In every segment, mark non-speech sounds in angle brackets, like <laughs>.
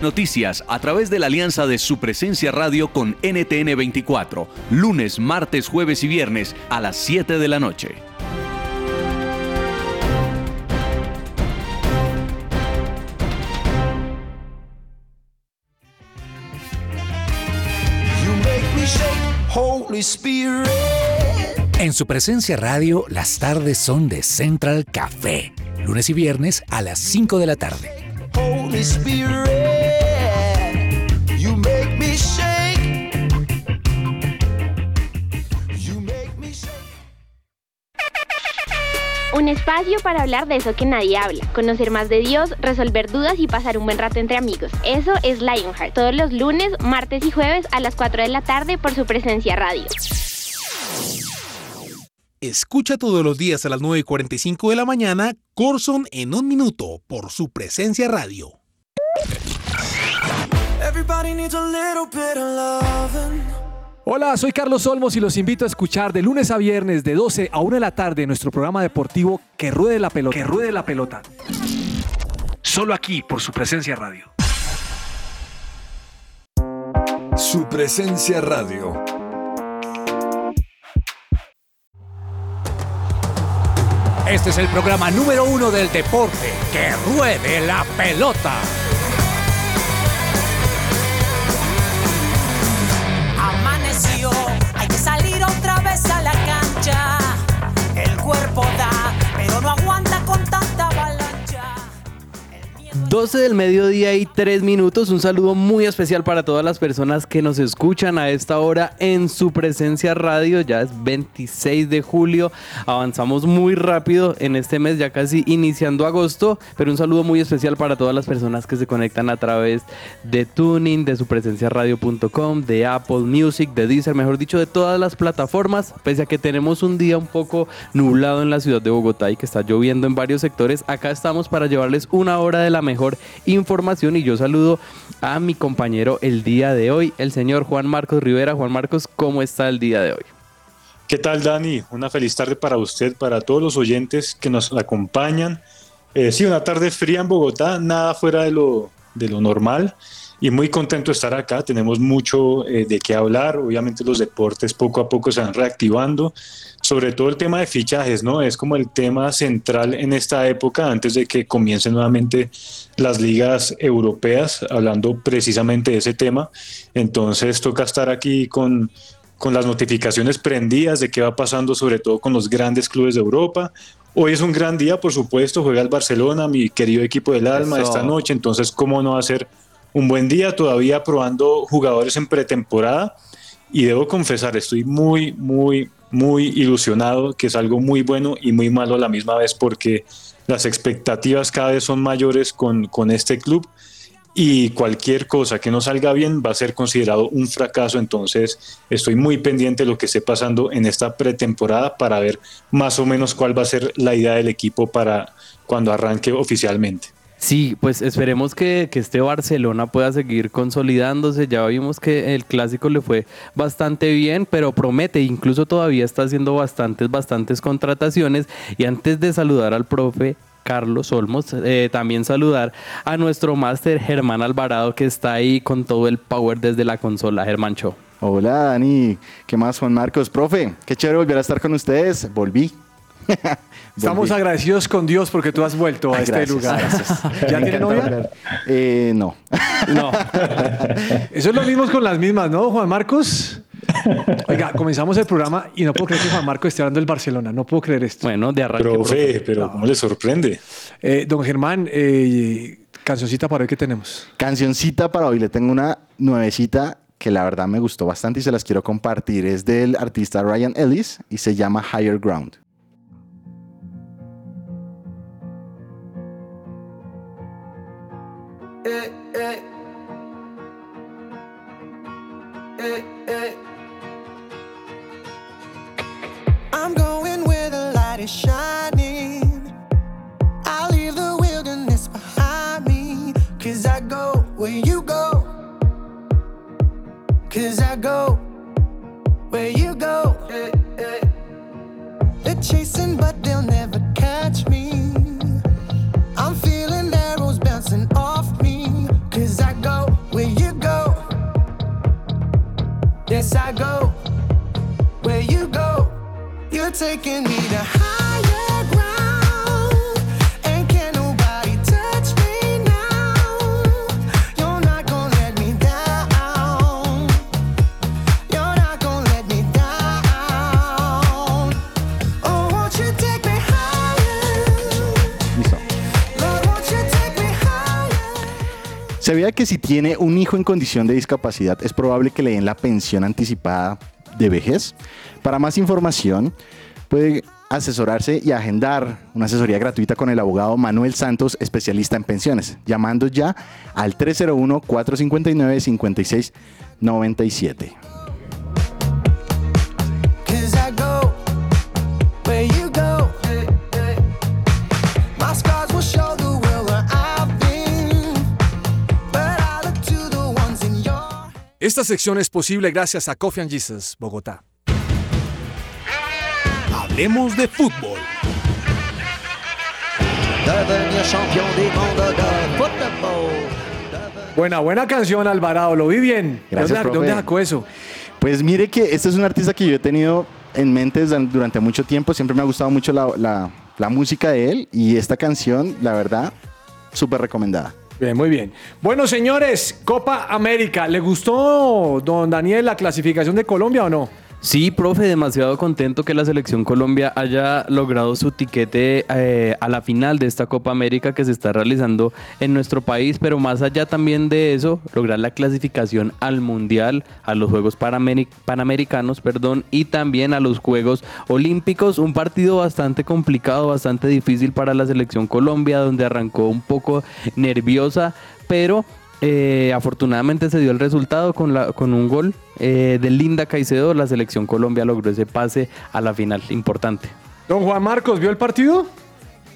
Noticias a través de la alianza de su presencia radio con NTN 24, lunes, martes, jueves y viernes a las 7 de la noche. En su presencia radio, las tardes son de Central Café, lunes y viernes a las 5 de la tarde. Un espacio para hablar de eso que nadie habla, conocer más de Dios, resolver dudas y pasar un buen rato entre amigos. Eso es Lionheart, todos los lunes, martes y jueves a las 4 de la tarde por su presencia radio. Escucha todos los días a las 9 y 45 de la mañana Corson en un minuto por su presencia radio. Hola, soy Carlos Olmos y los invito a escuchar de lunes a viernes de 12 a 1 de la tarde nuestro programa deportivo Que Ruede la Pelota. Que Ruede la Pelota. Solo aquí por su presencia radio. Su presencia radio. Este es el programa número uno del deporte. Que Ruede la Pelota. Otra vez a la cancha. El cuerpo da, pero no aguanta. 12 del mediodía y 3 minutos. Un saludo muy especial para todas las personas que nos escuchan a esta hora en su presencia radio. Ya es 26 de julio. Avanzamos muy rápido en este mes, ya casi iniciando agosto. Pero un saludo muy especial para todas las personas que se conectan a través de Tuning, de su presencia radio.com, de Apple Music, de Deezer, mejor dicho, de todas las plataformas. Pese a que tenemos un día un poco nublado en la ciudad de Bogotá y que está lloviendo en varios sectores, acá estamos para llevarles una hora de la mejor información y yo saludo a mi compañero el día de hoy, el señor Juan Marcos Rivera. Juan Marcos, ¿cómo está el día de hoy? ¿Qué tal, Dani? Una feliz tarde para usted, para todos los oyentes que nos acompañan. Eh, sí, una tarde fría en Bogotá, nada fuera de lo, de lo normal y muy contento de estar acá. Tenemos mucho eh, de qué hablar. Obviamente los deportes poco a poco se van reactivando sobre todo el tema de fichajes, ¿no? Es como el tema central en esta época, antes de que comiencen nuevamente las ligas europeas, hablando precisamente de ese tema. Entonces toca estar aquí con, con las notificaciones prendidas de qué va pasando, sobre todo con los grandes clubes de Europa. Hoy es un gran día, por supuesto, juega el Barcelona, mi querido equipo del alma, esta noche, entonces, ¿cómo no va a ser un buen día? Todavía probando jugadores en pretemporada y debo confesar, estoy muy, muy, muy ilusionado, que es algo muy bueno y muy malo a la misma vez porque las expectativas cada vez son mayores con, con este club y cualquier cosa que no salga bien va a ser considerado un fracaso. Entonces estoy muy pendiente de lo que esté pasando en esta pretemporada para ver más o menos cuál va a ser la idea del equipo para cuando arranque oficialmente. Sí, pues esperemos que, que, este Barcelona pueda seguir consolidándose. Ya vimos que el clásico le fue bastante bien, pero promete, incluso todavía está haciendo bastantes, bastantes contrataciones. Y antes de saludar al profe Carlos Olmos, eh, también saludar a nuestro máster Germán Alvarado, que está ahí con todo el power desde la consola. Germán Cho. Hola Dani, ¿qué más Juan Marcos? Profe, qué chévere volver a estar con ustedes. Volví. <laughs> Estamos agradecidos con Dios porque tú has vuelto a este lugar. <laughs> ¿Ya tiene novia? Eh, no. No. <laughs> Eso es lo mismo con las mismas, ¿no, Juan Marcos? Oiga, comenzamos el programa y no puedo creer que Juan Marcos esté hablando del Barcelona. No puedo creer esto. Bueno, de arranque. Profe, pero ¿cómo le sorprende? Eh, don Germán, eh, cancioncita para hoy que tenemos. Cancioncita para hoy. Le tengo una nuevecita que la verdad me gustó bastante y se las quiero compartir. Es del artista Ryan Ellis y se llama Higher Ground. Eh, eh. Eh, eh. I'm going where the light is shining. I leave the wilderness behind me. Cause I go where you go. Cause I go where you go. They're chasing, but they'll never catch me. Yes, I go where you go. You're taking me to higher Se veía que si tiene un hijo en condición de discapacidad es probable que le den la pensión anticipada de vejez. Para más información puede asesorarse y agendar una asesoría gratuita con el abogado Manuel Santos, especialista en pensiones, llamando ya al 301-459-5697. Esta sección es posible gracias a Coffee and Jesus, Bogotá. Hablemos de fútbol. Buena, buena canción, Alvarado. Lo vi bien. Gracias, ¿Dónde, profe. ¿Dónde sacó eso? Pues mire que este es un artista que yo he tenido en mente durante mucho tiempo. Siempre me ha gustado mucho la, la- la música de él y esta canción, la verdad, súper recomendada. Bien, muy bien. Bueno, señores, Copa América. ¿Le gustó, don Daniel, la clasificación de Colombia o no? Sí, profe, demasiado contento que la selección Colombia haya logrado su tiquete eh, a la final de esta Copa América que se está realizando en nuestro país, pero más allá también de eso, lograr la clasificación al Mundial, a los Juegos Panameri- Panamericanos, perdón, y también a los Juegos Olímpicos, un partido bastante complicado, bastante difícil para la selección Colombia, donde arrancó un poco nerviosa, pero eh, afortunadamente se dio el resultado con, la, con un gol eh, de Linda Caicedo. La selección Colombia logró ese pase a la final. Importante. Don Juan Marcos, ¿vio el partido?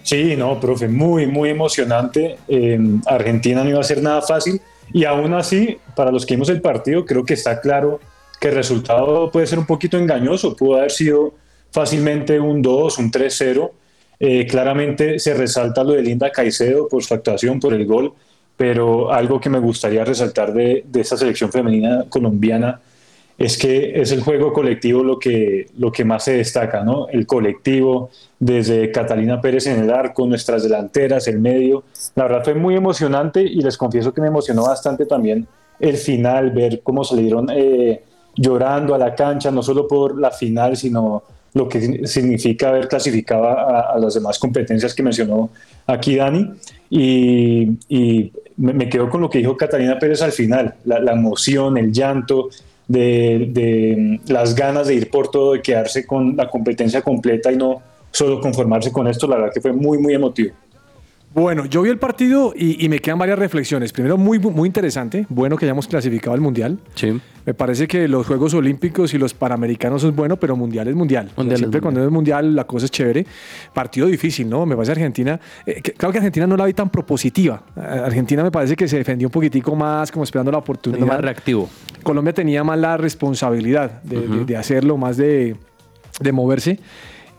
Sí, no, profe, muy, muy emocionante. Eh, Argentina no iba a ser nada fácil y aún así, para los que vimos el partido, creo que está claro que el resultado puede ser un poquito engañoso. Pudo haber sido fácilmente un 2, un 3-0. Eh, claramente se resalta lo de Linda Caicedo por su actuación, por el gol, pero algo que me gustaría resaltar de, de esta selección femenina colombiana es que es el juego colectivo lo que, lo que más se destaca, ¿no? El colectivo, desde Catalina Pérez en el arco, nuestras delanteras, el medio. La verdad fue muy emocionante y les confieso que me emocionó bastante también el final, ver cómo salieron eh, llorando a la cancha, no solo por la final, sino lo que significa haber clasificado a, a las demás competencias que mencionó aquí Dani. Y, y me, quedo con lo que dijo Catalina Pérez al final, la, la emoción, el llanto, de, de, las ganas de ir por todo, de quedarse con la competencia completa y no solo conformarse con esto, la verdad que fue muy, muy emotivo. Bueno, yo vi el partido y, y me quedan varias reflexiones. Primero, muy, muy interesante. Bueno que hayamos clasificado al Mundial. Sí. Me parece que los Juegos Olímpicos y los Panamericanos es bueno, pero Mundial es Mundial. O sea, Mundial es siempre cuando es Mundial la cosa es chévere. Partido difícil, ¿no? Me parece Argentina... eh, que- claro que Argentina no la vi tan propositiva. Eh, Argentina me parece que se defendió un poquitico más, como esperando la oportunidad. más reactivo. Colombia tenía más la responsabilidad de, de- de hacerlo, más de, de moverse.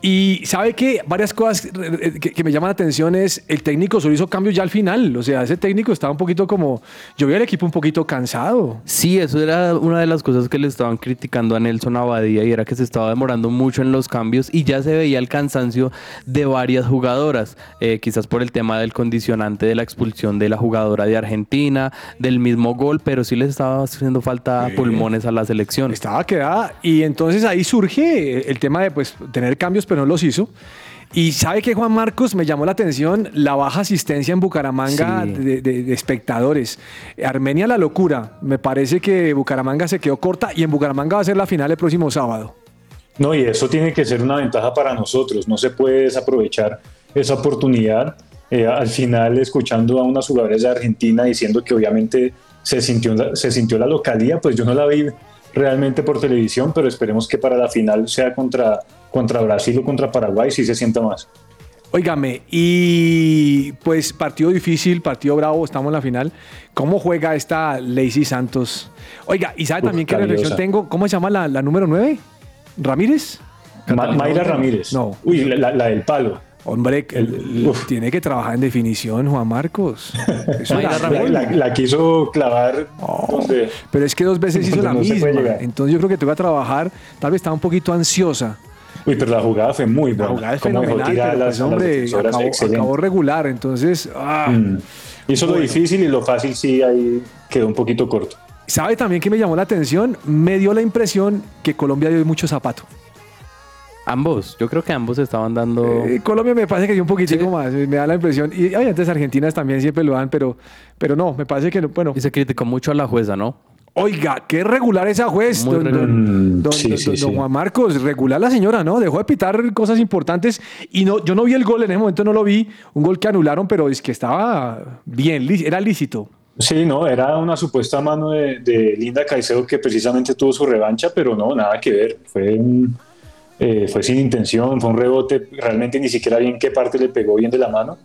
Y sabe que varias cosas eh, que, que me llaman la atención es el técnico solo hizo cambios ya al final. O sea, ese técnico estaba un poquito como. Yo vi al equipo un poquito cansado. Sí, eso era una de las cosas que le estaban criticando a Nelson Abadía y era que se estaba demorando mucho en los cambios y ya se veía el cansancio de varias jugadoras, eh, quizás por el tema del condicionante de la expulsión de la jugadora de Argentina, del mismo gol, pero sí les estaba haciendo falta pulmones a la selección. Estaba quedada. Y entonces ahí surge el tema de pues, tener cambios, pero no los hizo. Y sabe que Juan Marcos me llamó la atención la baja asistencia en Bucaramanga Sí. de, de- de espectadores. Armenia la locura. Me parece que Bucaramanga se quedó corta y en Bucaramanga va a ser la final el próximo sábado. No, y eso tiene que ser una ventaja para nosotros. No se puede desaprovechar esa oportunidad. Eh, al final, escuchando a unas jugadoras de Argentina diciendo que obviamente se sintió, se sintió la localía, pues yo no la vi realmente por televisión, pero esperemos que para la final sea contra, contra Brasil o contra Paraguay, si se sienta más. Óigame, y pues partido difícil, partido bravo, estamos en la final. ¿Cómo juega esta Lacey Santos? Oiga, y sabe Uf, también qué reflexión tengo. ¿Cómo se llama la, la número 9? ¿Ramírez? Ma- Mayra Ramírez. No. Uy, la, la- la del palo. Hombre, el- tiene que trabajar en definición, Juan Marcos. <laughs> Eso La, la- la- la quiso clavar donde... Pero es que dos veces hizo la no misma. Entonces yo creo que te va a trabajar. Tal vez estaba un poquito ansiosa. Uy, pero la jugada fue muy buena. La jugada es Como fenomenal, pero a pues, las- las hombre, defensoras, acabó, acabó regular. Entonces, ah, Mm. Hizo lo Bueno. difícil y lo fácil sí ahí quedó un poquito corto. ¿sabe también que me llamó la atención? Me dio la impresión que Colombia dio mucho zapato. Ambos, yo creo que ambos estaban dando... Eh, Colombia me parece que dio un poquitico más, me da la impresión. Y ay, antes Argentinas también siempre lo dan, pero, pero no, me parece que no. Bueno. Y se criticó mucho a la jueza, ¿no? Oiga, qué regular esa juez, don, regular. don- don- Sí, don- sí, don sí. Juan Marcos. Regular la señora, ¿no? Dejó de pitar cosas importantes y no, yo no vi el gol, en ese momento no lo vi, un gol que anularon, pero es que estaba bien, era lícito. Sí, no, era una supuesta mano de, de Linda Caicedo que precisamente tuvo su revancha, pero no, nada que ver. Fue, un- eh, fue sin intención, fue un rebote, realmente ni siquiera vi en qué parte le pegó bien de la mano.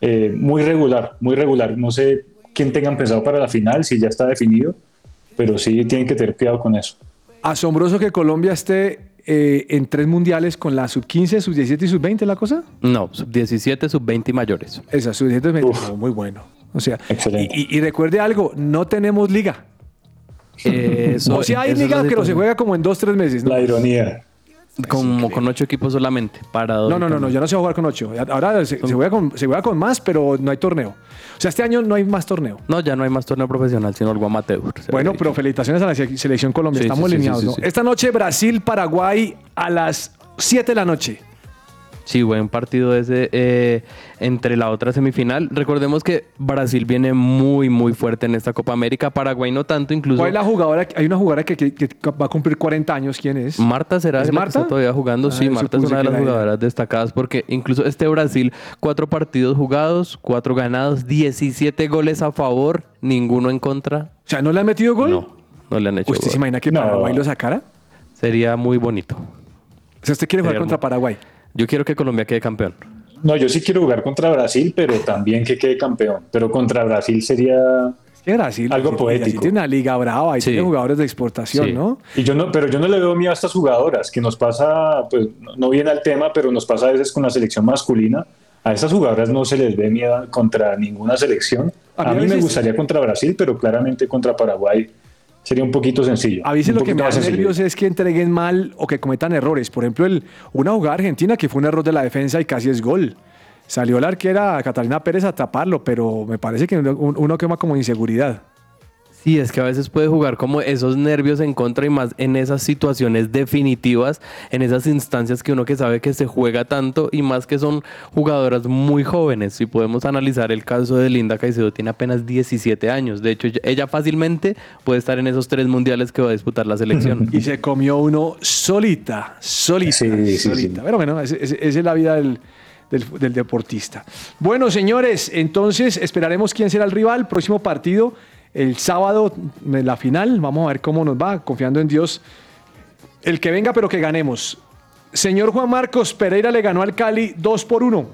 Eh, muy regular, muy regular. No sé quién tengan pensado para la final, si ya está definido, pero sí tienen que tener cuidado con eso. Asombroso que Colombia esté eh, en tres mundiales con la sub-15, sub-17 y sub-20, ¿la cosa? No, sub-17, sub-20 y mayores. Esa, sub-17 y 20. Oh, muy bueno. O sea, y, y- y recuerde algo, no tenemos liga. Eso- <laughs> o sea, hay liga, la pero se juega como en dos, tres meses. ¿no? La ironía. Como con ocho equipos solamente. Parado. No, no, no, no, ya no se va a jugar con ocho. Ahora se, se juega con, se juega con más, pero no hay torneo. O sea, este año no hay más torneo. No, ya no hay más torneo profesional, sino algo amateur. Bueno, pero felicitaciones a la se- selección Colombia. Sí, Estamos sí, alineados. sí, ¿no? sí. Esta noche Brasil-Paraguay a las 7 de la noche. Sí, buen partido ese eh, entre la otra semifinal. Recordemos que Brasil viene muy, muy fuerte en esta Copa América. Paraguay no tanto, incluso. ¿Cuál es la jugadora? Hay una jugadora que, que- que va a cumplir 40 años. ¿Quién es? Marta será ¿Es la que Marta? está todavía jugando. Ah, sí, Marta es una de las era jugadoras destacadas porque incluso este Brasil, cuatro partidos jugados, cuatro ganados, 17 goles a favor, ninguno en contra. O sea, ¿no le han metido gol? No, no le han hecho ¿Usted se gol. imagina que No. Paraguay lo sacara? Sería muy bonito. O sea, ¿usted quiere jugar Sería contra hermoso. Paraguay? Yo quiero que Colombia quede campeón. No, yo sí quiero jugar contra Brasil, pero también que quede campeón. Pero contra Brasil sería Es que Brasil, Algo Brasil- poético. Brasil tiene una liga brava y Sí. tiene jugadores de exportación, Sí. ¿no? Y yo no, pero yo no le veo miedo a estas jugadoras, que nos pasa, pues no- viene al tema, pero nos pasa a veces con la selección masculina. A estas jugadoras no se les ve miedo contra ninguna selección. A A, mí a mí me gustaría contra Brasil, pero claramente contra Paraguay sería un poquito sencillo. A veces lo que me sencillo. nervios es que entreguen mal o que cometan errores. Por ejemplo, el, una jugada argentina que fue un error de la defensa y casi es gol. Salió la arquera Catalina Pérez a taparlo, pero me parece que uno, uno quema como inseguridad. Sí, es que a veces puede jugar como esos nervios en contra y más en esas situaciones definitivas, en esas instancias que uno que sabe que se juega tanto y más que son jugadoras muy jóvenes. Si podemos analizar el caso de Linda Caicedo, tiene apenas 17 años. De hecho, ella- fácilmente puede estar en esos tres mundiales que va a disputar la selección. <laughs> Y se comió uno solita, solita, Sí, sí, solita. sí. Pero bueno, esa es, es- esa es la vida del, del, del deportista. Bueno, señores, entonces esperaremos quién será el rival. Próximo partido, el sábado, la final. Vamos a ver cómo nos va, confiando en Dios. El que venga, pero que ganemos. Señor Juan Marcos, Pereira le ganó al Cali 2 por 1.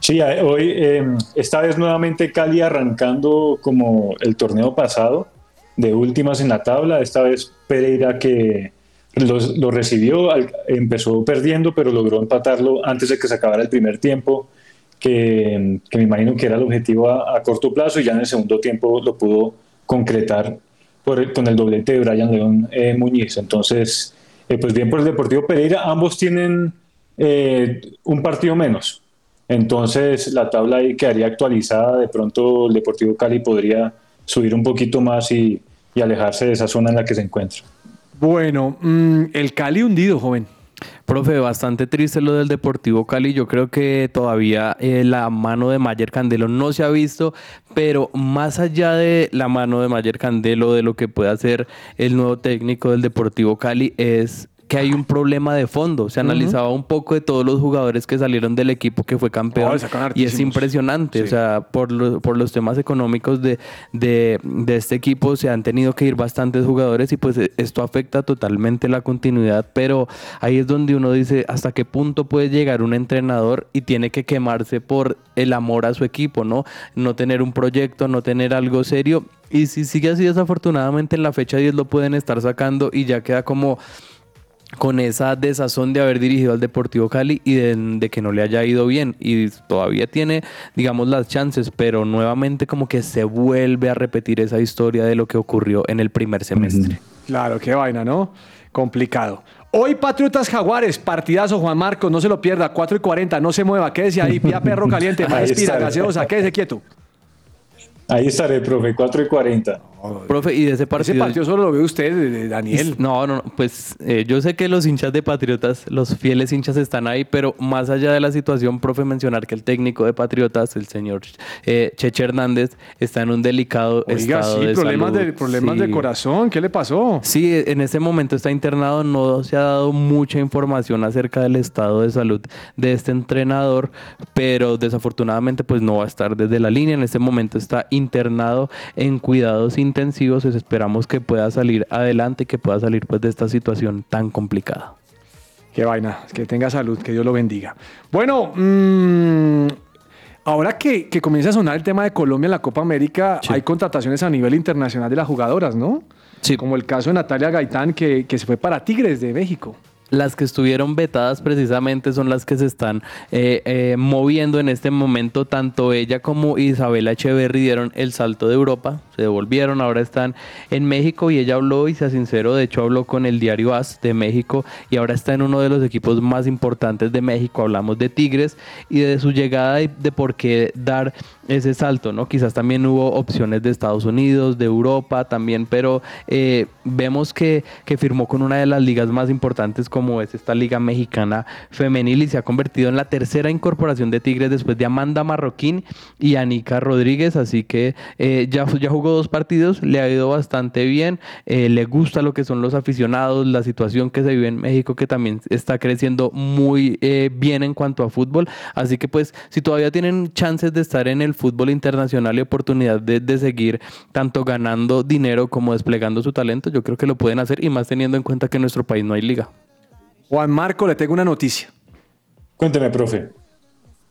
Sí, eh, hoy, eh, esta vez nuevamente Cali arrancando como el torneo pasado, de últimas en la tabla. Esta vez Pereira que lo recibió, empezó perdiendo, pero logró empatarlo antes de que se acabara el primer tiempo, que, me imagino que era el objetivo a, corto plazo y ya en el segundo tiempo lo pudo concretar con el doblete de Brian León eh, Muñiz. Entonces, eh, pues bien por el Deportivo Pereira, ambos tienen eh, un partido menos. Entonces la tabla ahí quedaría actualizada, de pronto el Deportivo Cali podría subir un poquito más y, y alejarse de esa zona en la que se encuentra. Bueno, mm, el Cali hundido, joven. Profe, bastante triste lo del Deportivo Cali. Yo creo que todavía eh, la mano de Mayer Candelo no se ha visto, pero más allá de la mano de Mayer Candelo, de lo que puede hacer el nuevo técnico del Deportivo Cali, es que hay un problema de fondo. Se analizaba un poco de todos los jugadores que salieron del equipo que fue campeón Oh, y es impresionante. O sea, por, lo- por los temas económicos de, de, de este equipo se han tenido que ir bastantes jugadores y pues eh, esto afecta totalmente la continuidad. Pero ahí es donde uno dice hasta qué punto puede llegar un entrenador y tiene que quemarse por el amor a su equipo, ¿no? No tener un proyecto, no tener algo serio. Y si sigue así, desafortunadamente en la fecha 10 lo pueden estar sacando y ya queda como con esa desazón de haber dirigido al Deportivo Cali y de, de que no le haya ido bien. Y todavía tiene, digamos, las chances, pero nuevamente como que se vuelve a repetir esa historia de lo que ocurrió en el primer semestre. Claro, qué vaina, ¿no? Complicado. Hoy Patriotas Jaguares, partidazo Juan Marcos, no se lo pierda, 4 y 40, no se mueva, quédese ahí, pía perro caliente, <laughs> más Ahí espira, está. gaseosa, quédese quieto. Ahí estaré, profe, 4 y 40. Profe, y de ese partido... Ese partido solo lo ve usted, Daniel. No, no, no, pues eh, yo sé que los hinchas de Patriotas, los fieles hinchas están ahí, pero más allá de la situación, profe, mencionar que el técnico de Patriotas, el señor eh, Cheche Hernández, está en un delicado Oiga, estado sí, de problemas, salud. de, problemas Sí. de corazón, ¿qué le pasó? Sí, en este momento está internado, no se ha dado mucha información acerca del estado de salud de este entrenador, pero desafortunadamente pues no va a estar desde la línea, en este momento está internado en cuidados intensivos, pues, esperamos que pueda salir adelante, que pueda salir pues de esta situación tan complicada. Qué vaina, que tenga salud, que Dios lo bendiga. Bueno, mm, ahora que, que comienza a sonar el tema de Colombia en la Copa América, hay contrataciones a nivel internacional de las jugadoras, ¿no? Sí. Como el caso de Natalia Gaitán, que, que se fue para Tigres de México. Las que estuvieron vetadas precisamente son las que se están eh, eh, moviendo en este momento. Tanto ella como Isabela Echeverry dieron el salto de Europa, se devolvieron, ahora están en México y ella habló y se sinceró, de hecho habló con el diario AS de México y ahora está en uno de los equipos más importantes de México. Hablamos de Tigres y de su llegada y de por qué dar ese salto, ¿no? Quizás también hubo opciones de Estados Unidos, de Europa también, pero eh, vemos que, que firmó con una de las ligas más importantes es esta Liga Mexicana Femenil y se ha convertido en la tercera incorporación de Tigres después de Amanda Marroquín y Anika Rodríguez, así que eh, ya, ya jugó dos partidos, le ha ido bastante bien, eh, le gusta lo que son los aficionados, la situación que se vive en México que también está creciendo muy eh, bien en cuanto a fútbol, así que pues si todavía tienen chances de estar en el fútbol internacional y oportunidad de, de seguir tanto ganando dinero como desplegando su talento, yo creo que lo pueden hacer y más teniendo en cuenta que en nuestro país no hay liga. Juan Marco, le tengo una noticia. Cuénteme, profe.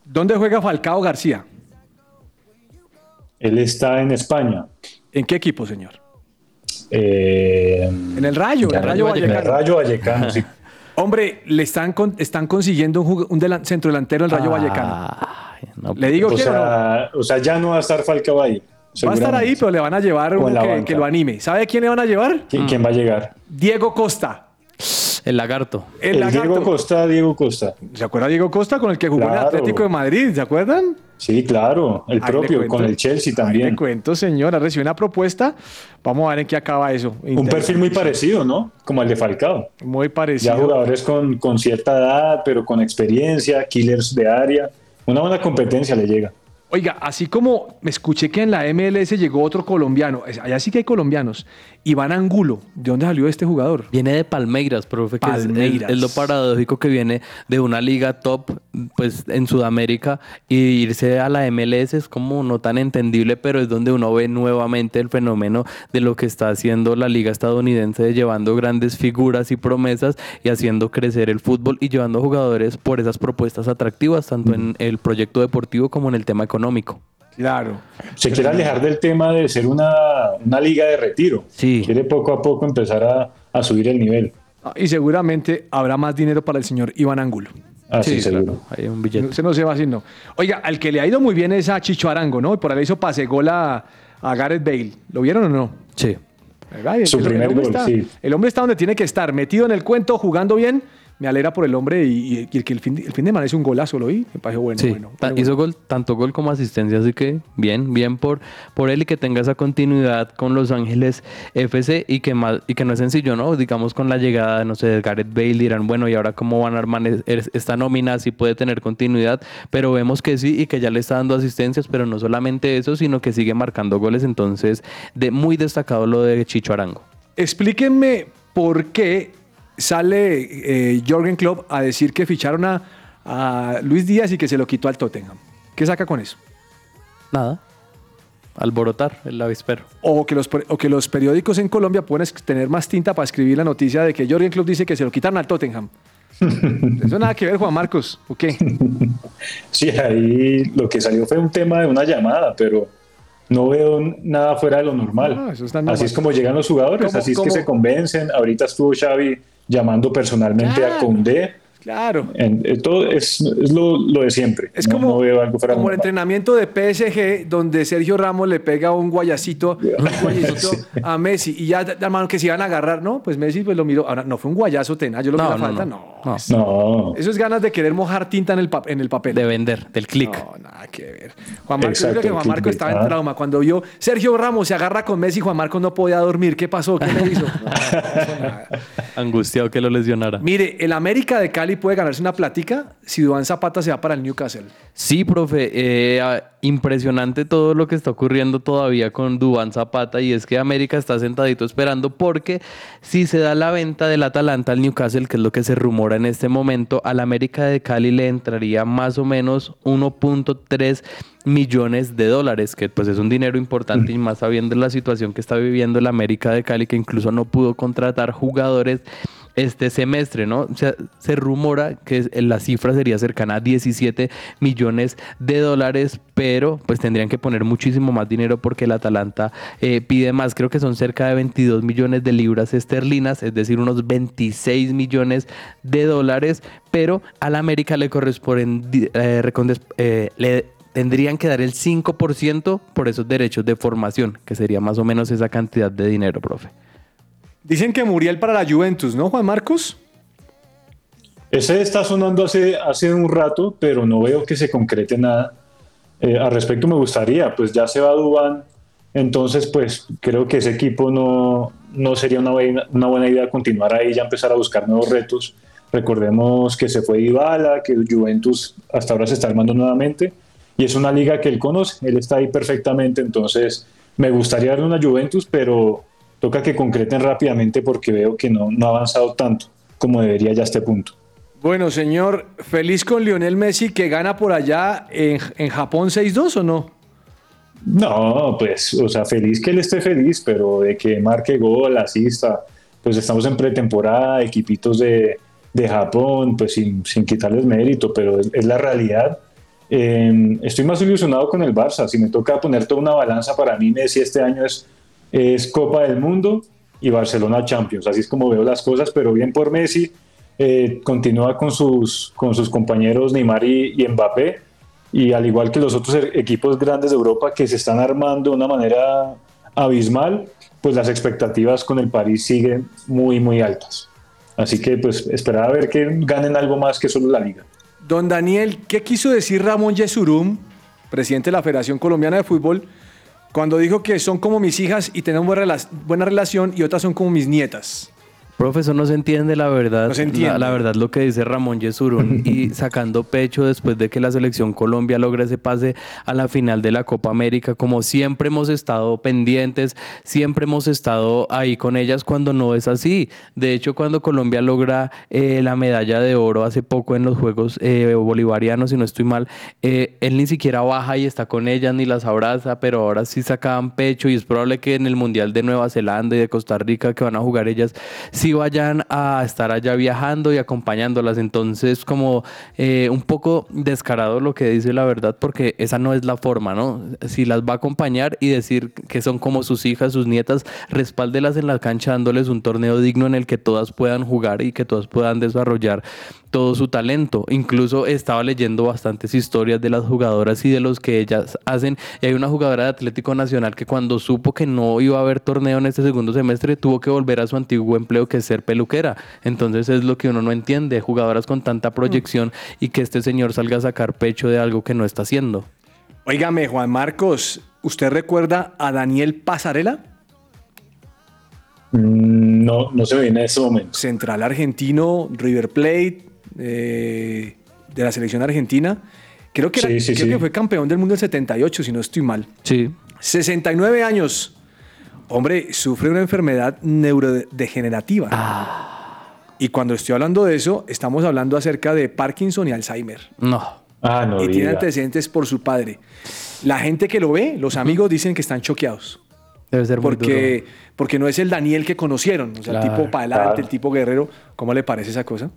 ¿Dónde juega Falcao García? Él está en España. ¿En qué equipo, señor? Eh, En el Rayo, en el Rayo en el Vallecano. Rayo Vallecano, sí. <laughs> Hombre, le están, con- están consiguiendo un, un delan- centro delantero del Rayo Vallecano. le digo o que sea, o sea, ya no va a estar Falcao ahí. Va a estar ahí, pero le van a llevar uno que, que lo anime. ¿Sabe quién le van a llevar? ¿Quién, quién va a llegar? Diego Costa. El lagarto. El, El lagarto. Diego Costa, Diego Costa. ¿Se acuerda Diego Costa con el que jugó en el Claro. Atlético de Madrid? ¿Se acuerdan? Sí, claro. El Ahí propio, cuento. con el Chelsea Ahí también. le cuento, señora. Recibió una propuesta. Vamos a ver en qué acaba eso. Un perfil muy parecido, ¿no? Como el de Falcao. Muy parecido. Ya jugadores con, con cierta edad, pero con experiencia, killers de área. Una buena competencia le llega. Oiga, así como me escuché que en la MLS llegó otro colombiano, allá sí que hay colombianos. Iván Angulo, ¿de dónde salió este jugador? Viene de Palmeiras, profe, que es- Palmeiras. Es, lo paradójico que viene de una liga top pues en Sudamérica y irse a la MLS es como no tan entendible, pero es donde uno ve nuevamente el fenómeno de lo que está haciendo la liga estadounidense, de llevando grandes figuras y promesas y haciendo crecer el fútbol y llevando jugadores por esas propuestas atractivas, tanto en el proyecto deportivo como en el tema económico. Claro. Se quiere alejar del tema de ser una, una liga de retiro. Sí. Quiere poco a poco empezar a, a subir el nivel. Ah, Y seguramente habrá más dinero para el señor Iván Angulo. Ah, sí, seguro. Hay un billete. Se no se va así, no. Oiga, al que le ha ido muy bien es a Chicho Arango, ¿no? Y por ahí hizo pase gol a, a Gareth Bale. ¿Lo vieron o no? Sí. Su el- primer gol, está- sí. El hombre está donde tiene que estar, metido en el cuento, jugando bien. Me alegra por el hombre y, el que el fin, de- el fin de semana hizo un golazo, lo vi. Me pareció bueno. Sí, bueno, hizo gol, tanto gol como asistencia, así que bien, bien por, por él y que tenga esa continuidad con Los Ángeles FC y que, más, y que no es sencillo, ¿no? Digamos con la llegada, no sé, de Gareth Bale dirán, bueno, ¿y ahora cómo van a armar es- es- esta nómina? Si puede tener continuidad, pero vemos que sí y que ya le está dando asistencias, pero no solamente eso, sino que sigue marcando goles, entonces de muy destacado lo de Chicho Arango. Explíquenme por qué sale eh, Jorgen Klopp a decir que ficharon a, a Luis Díaz y que se lo quitó al Tottenham. ¿Qué saca con eso? Nada. Alborotar el avispero. O que, los, o que los periódicos en Colombia pueden tener más tinta para escribir la noticia de que Jorgen Klopp dice que se lo quitaron al Tottenham. <laughs> Eso nada que ver, Juan Marcos. ¿O qué? Sí, ahí lo que salió fue un tema de una llamada, pero no veo nada fuera de lo normal. Ah, eso está así es como llegan los jugadores, ¿Cómo- así es cómo? que se convencen. Ahorita estuvo Xavi llamando personalmente a. Condé. Claro. En- eh, todo es, es lo, lo de siempre. Es No- como, no veo algo como el entrenamiento de PSG donde Sergio Ramos le pega un guayacito, un <laughs> guayacito a Messi y ya, hermano, que se iban a agarrar, ¿no? Pues Messi pues lo miró. Ahora, no fue un guayazo, Tena, yo lo No, la no, falta, no. no. No. Eso es ganas de querer mojar tinta en el, pa- en el papel. De vender, del click. No, nada que ver. Juan Marco, yo creo que Juan Marco estaba en ah. trauma. Cuando vio Sergio Ramos se agarra con Messi, Juan Marco no podía dormir. ¿Qué pasó? ¿Qué le hizo? <laughs> Angustiado que lo lesionara. Mire, el América de Cali puede ganarse una platica si Duván Zapata se va para el Newcastle. Sí, profe, eh, ah, impresionante todo lo que está ocurriendo todavía con Dubán Zapata y es que América está sentadito esperando porque si se da la venta del Atalanta al Newcastle, que es lo que se rumora en este momento, al América de Cali le entraría más o menos 1.3 millones de dólares, que pues es un dinero importante y más sabiendo la situación que está viviendo el América de Cali, que incluso no pudo contratar jugadores este semestre, ¿no? O sea, se rumora que la cifra sería cercana a 17 millones de dólares, pero pues tendrían que poner muchísimo más dinero porque el Atalanta eh, pide más, creo que son cerca de 22 millones de libras esterlinas, es decir, unos 26 millones de dólares, pero al América le corresponden, eh, eh, le tendrían que dar el 5% por esos derechos de formación, que sería más o menos esa cantidad de dinero, profe. Dicen que Muriel para la Juventus, ¿no, Juan Marcos? Ese está sonando hace, hace un rato, pero no veo que se concrete nada. Eh, al respecto me gustaría, pues ya se va Dubán, entonces pues creo que ese equipo no, no sería una buena, una buena idea continuar ahí, ya empezar a buscar nuevos retos. Recordemos que se fue Dybala, que Juventus hasta ahora se está armando nuevamente y es una liga que él conoce, él está ahí perfectamente, entonces me gustaría darle una Juventus, pero toca que concreten rápidamente porque veo que no, no ha avanzado tanto como debería ya a este punto. Bueno, señor, feliz con Lionel Messi que gana por allá en, en Japón 6-2 o no? No, pues, o sea, feliz que él esté feliz, pero de que marque gol, asista, pues estamos en pretemporada, equipitos de, de Japón, pues sin, sin quitarles mérito, pero es, es la realidad. Eh, estoy más ilusionado con el Barça. Si me toca poner toda una balanza para mí, Messi este año es, es Copa del Mundo y Barcelona Champions. Así es como veo las cosas, pero bien por Messi. eh, continúa con sus, con sus compañeros Neymar y, y Mbappé. Y al igual que los otros e- equipos grandes de Europa que se están armando de una manera abismal, pues las expectativas con el París siguen muy, muy altas. Así que pues esperar a ver que ganen algo más que solo la liga. Don Daniel, ¿qué quiso decir Ramón Yesurum, presidente de la Federación Colombiana de Fútbol, cuando dijo que son como mis hijas y tenemos buena, rela- buena relación y otras son como mis nietas? Profesor, no se entiende la verdad. No se entiende. La, la verdad lo que dice Ramón Yesurún <laughs> y sacando pecho después de que la selección Colombia logra ese pase a la final de la Copa América, como siempre hemos estado pendientes, siempre hemos estado ahí con ellas cuando no es así. De hecho, cuando Colombia logra eh, la medalla de oro hace poco en los Juegos eh, Bolivarianos, si no estoy mal, eh, él ni siquiera baja y está con ellas ni las abraza, pero ahora sí sacaban pecho y es probable que en el Mundial de Nueva Zelanda y de Costa Rica que van a jugar ellas, sí vayan a estar allá viajando y acompañándolas. Entonces, como eh, un poco descarado lo que dice la verdad, porque esa no es la forma, ¿no? Si las va a acompañar y decir que son como sus hijas, sus nietas, respáldelas en la cancha dándoles un torneo digno en el que todas puedan jugar y que todas puedan desarrollar todo su talento. Incluso estaba leyendo bastantes historias de las jugadoras y de los que ellas hacen. Y hay una jugadora de Atlético Nacional que cuando supo que no iba a haber torneo en este segundo semestre, tuvo que volver a su antiguo empleo que es ser peluquera. Entonces es lo que uno no entiende. Jugadoras con tanta proyección y que este señor salga a sacar pecho de algo que no está haciendo. Óigame, Juan Marcos, ¿usted recuerda a Daniel Pasarela? Mm, No, no se ve en ese momento. Central argentino, River Plate, eh, de la selección argentina. Creo, que, era- Sí, sí, creo sí. que fue campeón del mundo del 78, si no estoy mal. Sí. 69 años. Hombre, sufre una enfermedad neurodegenerativa. Y cuando estoy hablando de eso, estamos hablando acerca de Parkinson y Alzheimer. No. Ah, no y tiene antecedentes por su padre. La gente que lo ve, los amigos dicen que están choqueados. Debe ser muy Porque, porque no es el Daniel que conocieron. O sea, el tipo para adelante, claro. el tipo guerrero. ¿Cómo le parece esa cosa?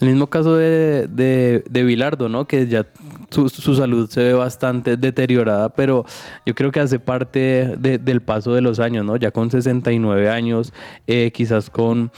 El mismo caso de, de, de Bilardo, ¿no? Que ya su, salud se ve bastante deteriorada, pero yo creo que hace parte de- del paso de los años, ¿no? Ya con 69 años, eh, quizás con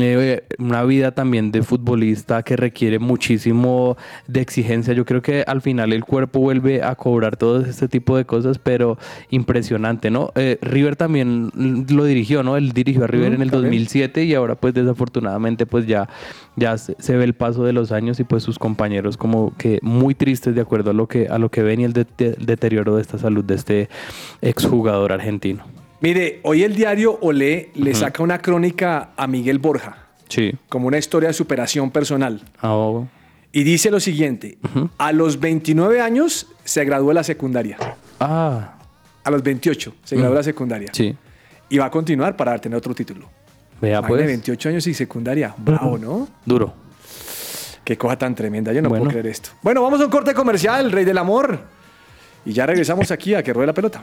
eh, una vida también de futbolista que requiere muchísimo de exigencia. Yo creo que al final el cuerpo vuelve a cobrar todo este tipo de cosas, pero impresionante, ¿no? Eh, River también lo dirigió, ¿no? Él dirigió a River Mm, en el también. 2007 y ahora pues desafortunadamente pues ya, ya se, se ve el paso de los años y pues sus compañeros como que muy tristes de acuerdo a lo que, a lo que ven y el de- de- deterioro de esta salud de este exjugador argentino. Mire, hoy el diario Olé le saca una crónica a Miguel Borja, Sí. como una historia de superación personal. Ah, oh. Y dice lo siguiente: a los 29 años se graduó de la secundaria. Ah. A los 28 se graduó de la secundaria. Sí. Y va a continuar para tener otro título. Vea Imagine, pues. 28 años y secundaria. Bravo, ¿no? Duro. Qué cosa tan tremenda. Yo no Bueno. puedo creer esto. Bueno, vamos a un corte comercial, Rey del Amor. Y ya regresamos <laughs> aquí a que ruede la pelota.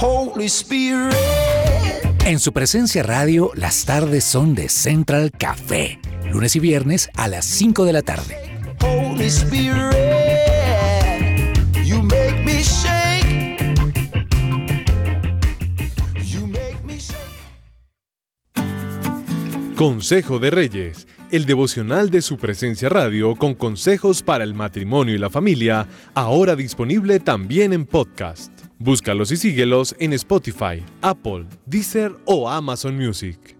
Holy Spirit. En su presencia radio, las tardes son de Central Café. Lunes y viernes a las 5 de la tarde. Holy Spirit. You make me shake. You make me shake. Consejo de Reyes, el devocional de su presencia radio con consejos para el matrimonio y la familia, ahora disponible también en podcast. Búscalos y síguelos en Spotify, Apple, Deezer o Amazon Music.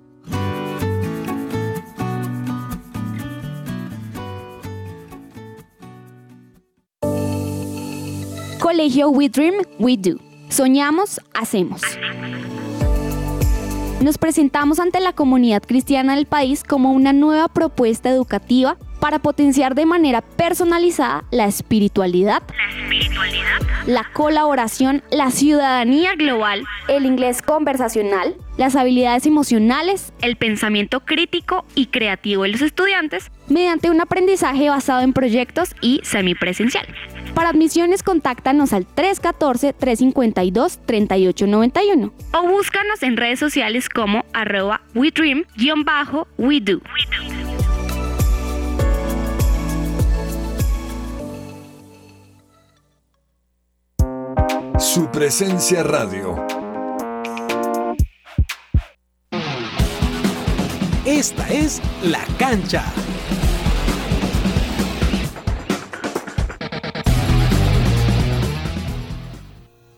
Colegio We Dream, We Do. Soñamos, hacemos. Nos presentamos ante la comunidad cristiana del país como una nueva propuesta educativa para potenciar de manera personalizada la espiritualidad, la colaboración, la ciudadanía global, el inglés conversacional, las habilidades emocionales, el pensamiento crítico y creativo de los estudiantes mediante un aprendizaje basado en proyectos y semipresencial. Para admisiones, contáctanos al 314-352-3891 o búscanos en redes sociales como arroba WeDream-WeDo. Su presencia radio. Esta es La Cancha.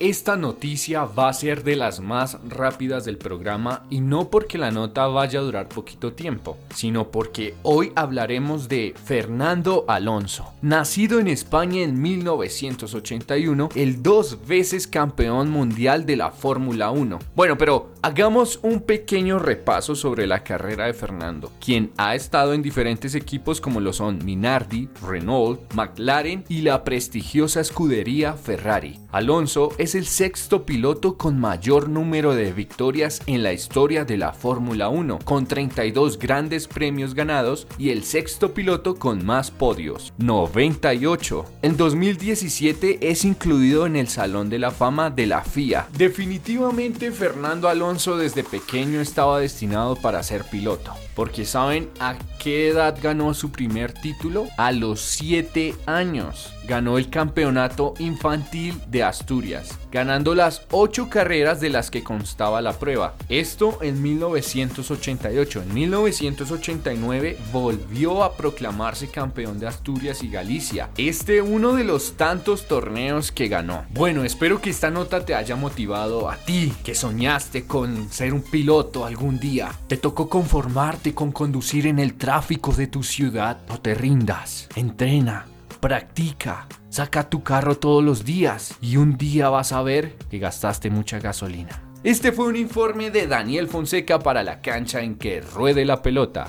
Esta noticia va a ser de las más rápidas del programa y no porque la nota vaya a durar poquito tiempo, sino porque hoy hablaremos de Fernando Alonso. Nacido en España en 1981, el dos veces campeón mundial de la Fórmula 1. Bueno, pero hagamos un pequeño repaso sobre la carrera de Fernando, quien ha estado en diferentes equipos como lo son Minardi, Renault, McLaren y la prestigiosa escudería Ferrari. Alonso es el sexto piloto con mayor número de victorias en la historia de la Fórmula 1, con 32 grandes premios ganados y el sexto piloto con más podios, 98. En 2017 es incluido en el Salón de la Fama de la FIA. Definitivamente Fernando Alonso desde pequeño estaba destinado para ser piloto. Porque ¿saben a qué edad ganó su primer título? A los 7 años. Ganó el campeonato infantil de Asturias, ganando las 8 carreras de las que constaba la prueba. Esto en 1988. En 1989 volvió a proclamarse campeón de Asturias y Galicia. Este uno de los tantos torneos que ganó. Bueno, espero que esta nota te haya motivado a ti que soñaste con ser un piloto algún día. Te tocó conformarte con conducir en el tráfico de tu ciudad. No te rindas. Entrena. Practica. Saca tu carro todos los días y un día vas a ver que gastaste mucha gasolina. Este fue un informe de Daniel Fonseca para la cancha en que ruede la pelota.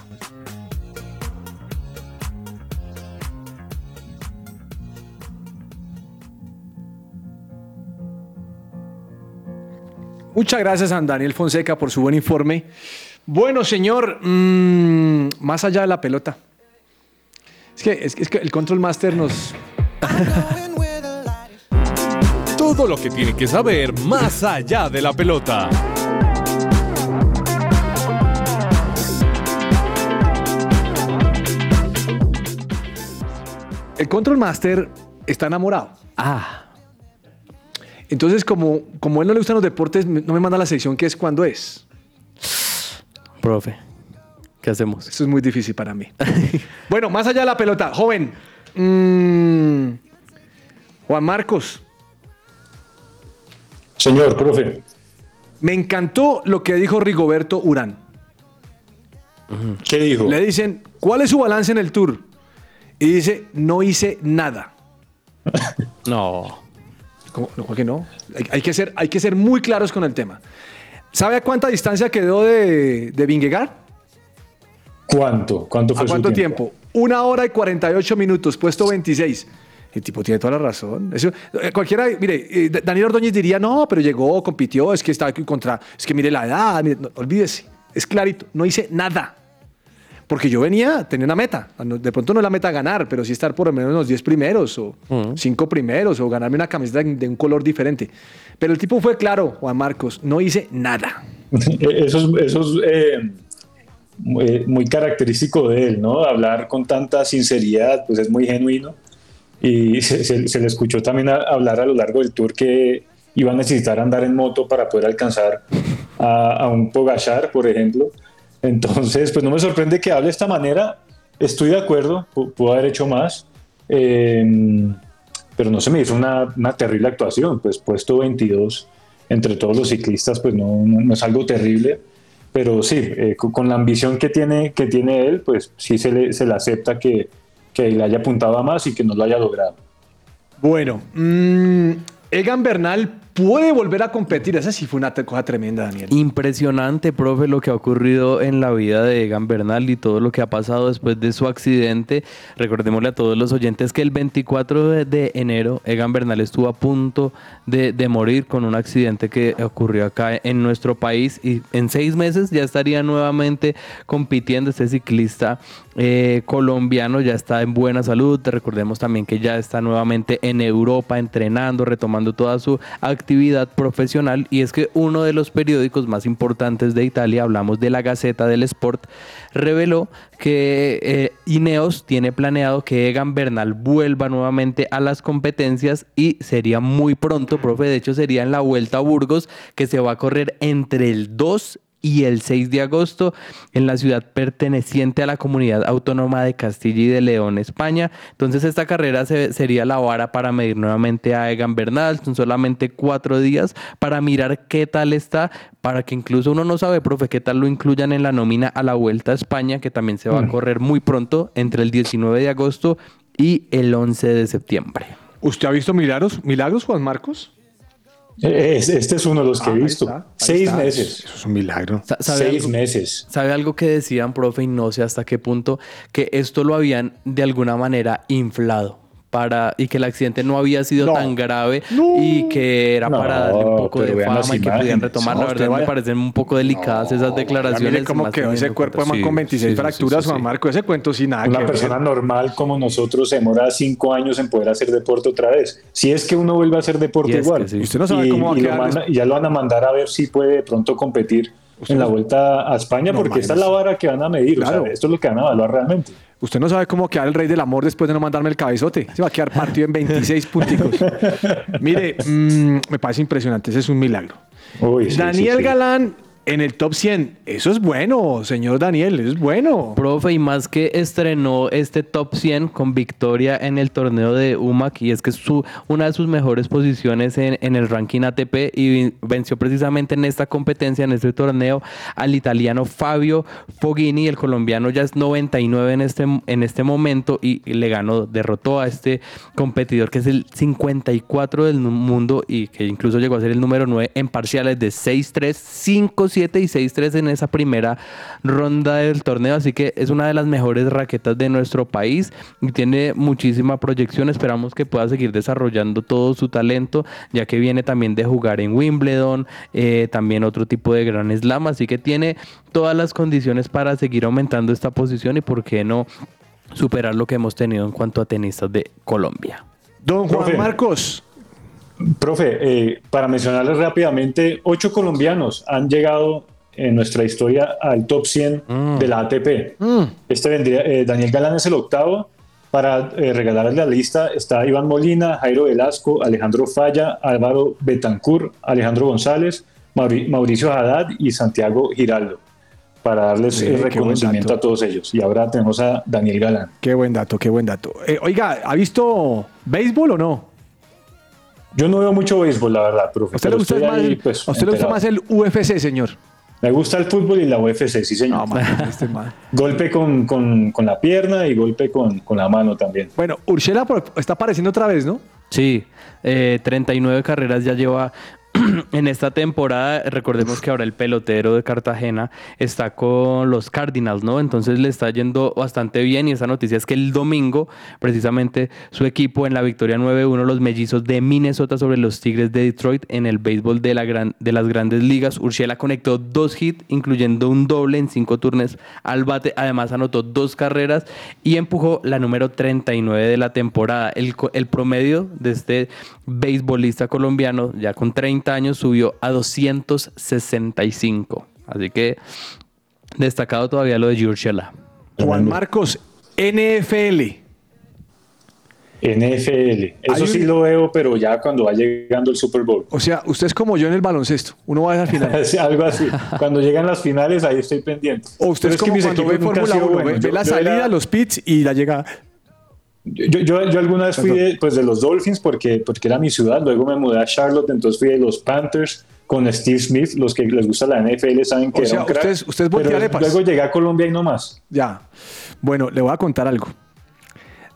Muchas gracias a Daniel Fonseca por su buen informe. Bueno, señor, mm, más allá de la pelota. Es que, es, es que el Control Master nos... <laughs> Todo lo que tiene que saber más allá de la pelota. El Control Master está enamorado. Ah. Entonces, como, como a él no le gustan los deportes, no me manda la sección que es cuando es. Profe, ¿qué hacemos? Esto es muy difícil para mí. <laughs> bueno, más allá de la pelota, joven. mm, Juan Marcos. Señor, profe. Me encantó lo que dijo Rigoberto Urán. ¿Qué dijo? Le dicen, ¿cuál es su balance en el tour? Y dice, no hice nada. <laughs> No. ¿Cómo? No, ¿por qué no? Hay, hay que ser, hay que ser muy claros con el tema. ¿Sabe a cuánta distancia quedó de, de Vingegaard? ¿Cuánto? ¿Cuánto fue ¿A su cuánto tiempo? Una hora y 48 minutos, puesto 26. El tipo tiene toda la razón. Eso, eh, cualquiera, mire, eh, Da- Daniel Ordóñez diría, no, pero llegó, compitió, es que está aquí contra, es que mire la edad, mire, no, olvídese, es clarito, no hice nada. Porque yo venía, tenía una meta. No- De pronto no es la meta ganar, pero sí estar por lo menos en los 10 primeros o 5 primeros o ganarme una camiseta de un color diferente. Pero el tipo fue claro, Juan Marcos, no hice nada. <laughs> Eso es, eso es eh, muy, muy característico de él, ¿no? Hablar con tanta sinceridad, pues es muy genuino. Y <laughs> se, se- se le escuchó también a- hablar a lo largo del tour que iba a necesitar andar en moto para poder alcanzar a, a un Pogachar, por ejemplo. Entonces, pues no me sorprende que hable de esta manera. Estoy de acuerdo, pu- pudo haber hecho más. eh, pero no se me hizo una, una terrible actuación, pues puesto 22 entre todos los ciclistas, pues no, no- no es algo terrible, pero sí, eh, co- con, la ambición que tiene, que tiene él, pues sí se le, se le acepta que, que le haya apuntado a más y que no lo haya logrado. Bueno, mm, Egan Bernal puede volver a competir. Esa sí fue una cosa tremenda, Daniel. Impresionante, profe, lo que ha ocurrido en la vida de Egan Bernal y todo lo que ha pasado después de su accidente. Recordémosle a todos los oyentes que el 24 de, enero Egan Bernal estuvo a punto de, de morir con un accidente que ocurrió acá en nuestro país y en seis meses ya estaría nuevamente compitiendo este ciclista eh, colombiano, ya está en buena salud. Recordemos también que ya está nuevamente en Europa entrenando, retomando toda su actividad profesional y es que uno de los periódicos más importantes de Italia, hablamos de la Gaceta del Sport, reveló que eh, Ineos tiene planeado que Egan Bernal vuelva nuevamente a las competencias y sería muy pronto, profe, de hecho sería en la Vuelta a Burgos que se va a correr entre el 2 y el 6 de agosto en la ciudad perteneciente a la comunidad autónoma de Castilla y de León, España. Entonces esta carrera se- sería la vara para medir nuevamente a Egan Bernal. Son solamente cuatro días para mirar qué tal está, para que incluso uno no sabe, profe, qué tal lo incluyan en la nómina a la Vuelta a España, que también se va a Mm. correr muy pronto, entre el 19 de agosto y el 11 de septiembre. ¿Usted ha visto milagros, milagros Juan Marcos? Es- Este es uno de los que Ah, he ahí visto. está, ahí Seis está. meses. Eso es un milagro. Sa- ¿sabe Seis algo? meses. ¿Sabe algo que decían, profe, y no sé hasta qué punto, que esto lo habían de alguna manera inflado? Para, y que el accidente no había sido No. tan grave y que era No, para darle un poco de fama y que pudieran retomar. No, la verdad me parecen un poco delicadas esas declaraciones. Mire cómo quedó ese cuerpo man con Sí, 26 sí, sí, fracturas, sí, sí. Juan Marco. Ese cuento sin nada Una que persona ver. normal como nosotros se demora cinco años en poder hacer deporte otra vez. Si es que uno vuelve a hacer deporte Y es igual. que. Usted no sabe y, cómo va a y quedar ya lo van a mandar a ver si puede de pronto competir en la vuelta a España, No, porque esta es la vara que van a medir. o sea, esto es lo que van a evaluar realmente. Usted no sabe cómo quedar el rey del amor después de no mandarme el cabezote. Se va a quedar partido en 26 <laughs> punticos. Mire, mm, me parece impresionante. Ese es un milagro. Uy, sí, Daniel sí, sí. Galán en el top 100. Eso es bueno, señor Daniel. Es bueno. Profe, y más que estrenó este top 100 con victoria en el torneo de UMAC, y es que es su, una de sus mejores posiciones en, en el ranking ATP, y venció precisamente en esta competencia, en este torneo, al italiano Fabio Foghini, el colombiano ya es 99 en este, en este momento, y, y le ganó, derrotó a este competidor que es el 54 del mundo, y que incluso llegó a ser el número 9 en parciales de 6-3, 5-7 y 6-3 en esa primera ronda del torneo, así que es una de las mejores raquetas de nuestro país y tiene muchísima proyección. Esperamos que pueda seguir desarrollando todo su talento, ya que viene también de jugar en Wimbledon, eh, también otro tipo de gran slam, así que tiene todas las condiciones para seguir aumentando esta posición y por qué no superar lo que hemos tenido en cuanto a tenistas de Colombia. Don Juan. Marcos. Profe, eh, para mencionarles rápidamente, ocho colombianos han llegado en nuestra historia al top 100 de la ATP. Este vendría, eh, Daniel Galán es el octavo. Para eh, regalarles la lista está Iván Molina, Jairo Velasco, Alejandro Falla, Álvaro Betancur, Alejandro González, Mauri- Mauricio Haddad y Santiago Giraldo. Para darles Sí, el reconocimiento a todos ellos. Y ahora tenemos a Daniel Galán. Qué buen dato, qué buen dato. Oiga, ¿ha visto béisbol o no? Yo no veo mucho béisbol, la verdad, profe. ¿A usted le pero gusta, más, ahí, pues, a usted le gusta enterado. más el UFC, señor? Me gusta el fútbol y la UFC, sí, señor. <laughs> este man. golpe con, con- con la pierna y golpe con, con la mano también. Bueno, Urshela está apareciendo otra vez, ¿no? Sí, eh, 39 carreras ya lleva <clears throat> en esta temporada. Recordemos que ahora el pelotero de Cartagena está con los Cardinals, ¿no? Entonces le está yendo bastante bien y esa noticia es que el domingo, precisamente su equipo en la victoria 9-1, los mellizos de Minnesota sobre los Tigres de Detroit en el béisbol de, la gran, de las grandes ligas. Urshela conectó dos hits, incluyendo un doble en cinco turnos al bate. Además anotó dos carreras y empujó la número 39 de la temporada. El, el promedio de este beisbolista colombiano, ya con 30 años, subió a 265. Así que destacado todavía lo de Urshela. Juan Marcos, NFL. NFL. Eso un- sí lo veo, pero ya cuando va llegando el Super Bowl. O sea, usted es como yo en el baloncesto. Uno va al <laughs> final. Sí, Algo así. Cuando llegan las finales, ahí estoy pendiente. O usted Pero es como mis cuando ve Fórmula sido 1. Ve, buenos. ve Yo- la yo salida, era- los pits y la llegada. Yo, yo, yo alguna vez fui de, pues, de los Dolphins porque, porque era mi ciudad, luego me mudé a Charlotte, entonces fui de los Panthers con Steve Smith. Los que les gusta la NFL saben que O era sea, un crack. usted usted pero luego llegué a Colombia y no más. Ya. Bueno, le voy a contar algo.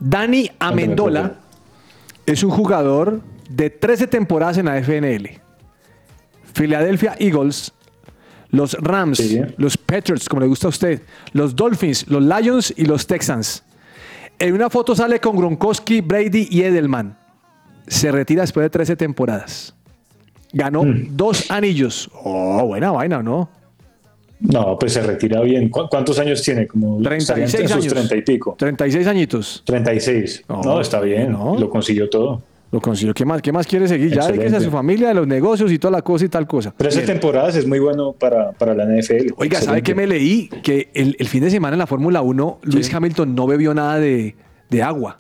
Dani Amendola es un jugador de 13 temporadas en la FNL. Philadelphia Eagles, los Rams, los Patriots, como le gusta a usted, los Dolphins, los Lions y los Texans. En una foto sale con Gronkowski, Brady y Edelman. Se retira después de 13 temporadas. Ganó dos anillos. Oh, buena vaina, ¿no? No, pues se retira bien. ¿Cu- ¿Cuántos años tiene? Como estaría 36 entre sus años. 30 y pico. 36 añitos. 36. No, está bien. Lo consiguió todo. Lo consiguió. ¿Qué más, qué más quiere seguir? Ya déjese a su familia, de los negocios y toda la cosa y tal cosa. 13 Bien. temporadas es muy bueno para, para la NFL. Oiga, ¿sabe qué me leí? Que el, el fin de semana en la Fórmula 1, Luis Hamilton no bebió nada de, de agua.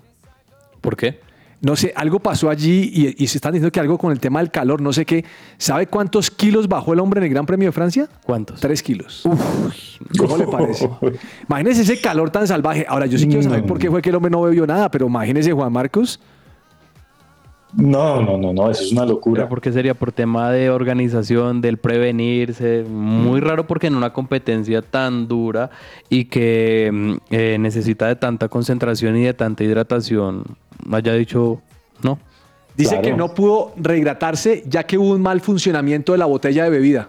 ¿Por qué? No sé, algo pasó allí y, y se están diciendo que algo con el tema del calor, no sé qué. ¿Sabe cuántos kilos bajó el hombre en el Gran Premio de Francia? ¿Cuántos? Tres kilos. ¿Cómo le parece? <laughs> Imagínese ese calor tan salvaje. Ahora, yo sí quiero saber por qué fue que el hombre no bebió nada, pero imagínese, Juan Marcos. No, no, no, no, eso es una locura. Pero ¿Por qué sería? Por tema de organización, del prevenirse. Muy raro porque en una competencia tan dura y que mm, eh, necesita de tanta concentración y de tanta hidratación, haya dicho no. Dice que no pudo rehidratarse ya que hubo un mal funcionamiento de la botella de bebida.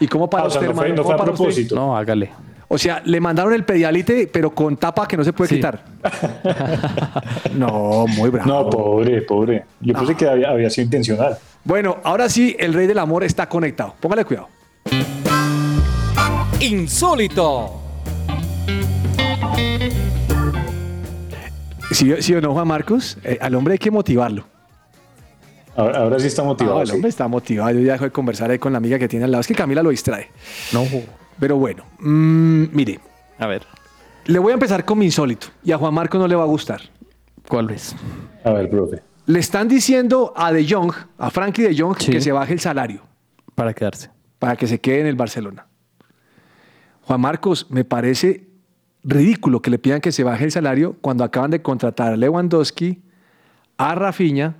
¿Y cómo para Ah, o sea, usted, no fue- hermano? no fue ¿Cómo a usted? propósito. No, hágale. O sea, le mandaron el pedialite, pero con tapa que no se puede Sí. quitar. <laughs> no, muy bravo. No, pobre, pobre. Yo pensé que había, había sido intencional. Bueno, ahora sí, el rey del amor está conectado. Póngale cuidado. Insólito. ¿Sí, sí o no, Juan Marcos? Eh, al hombre hay que motivarlo. Ahora, ahora sí está motivado. Ah, el sí. hombre está motivado. Yo ya dejo de conversar ahí con la amiga que tiene al lado. Es que Camila lo distrae. No. Pero bueno, mm, mire, A ver, le voy a empezar con mi insólito. Y a Juan Marcos no le va a gustar. ¿cuál es? A ver, profe. Le están diciendo a De Jong, a Frankie De Jong, que se baje el salario Para quedarse. para que se quede en el Barcelona. Juan Marcos, me parece ridículo que le pidan que se baje el salario cuando acaban de contratar a Lewandowski, a Rafinha,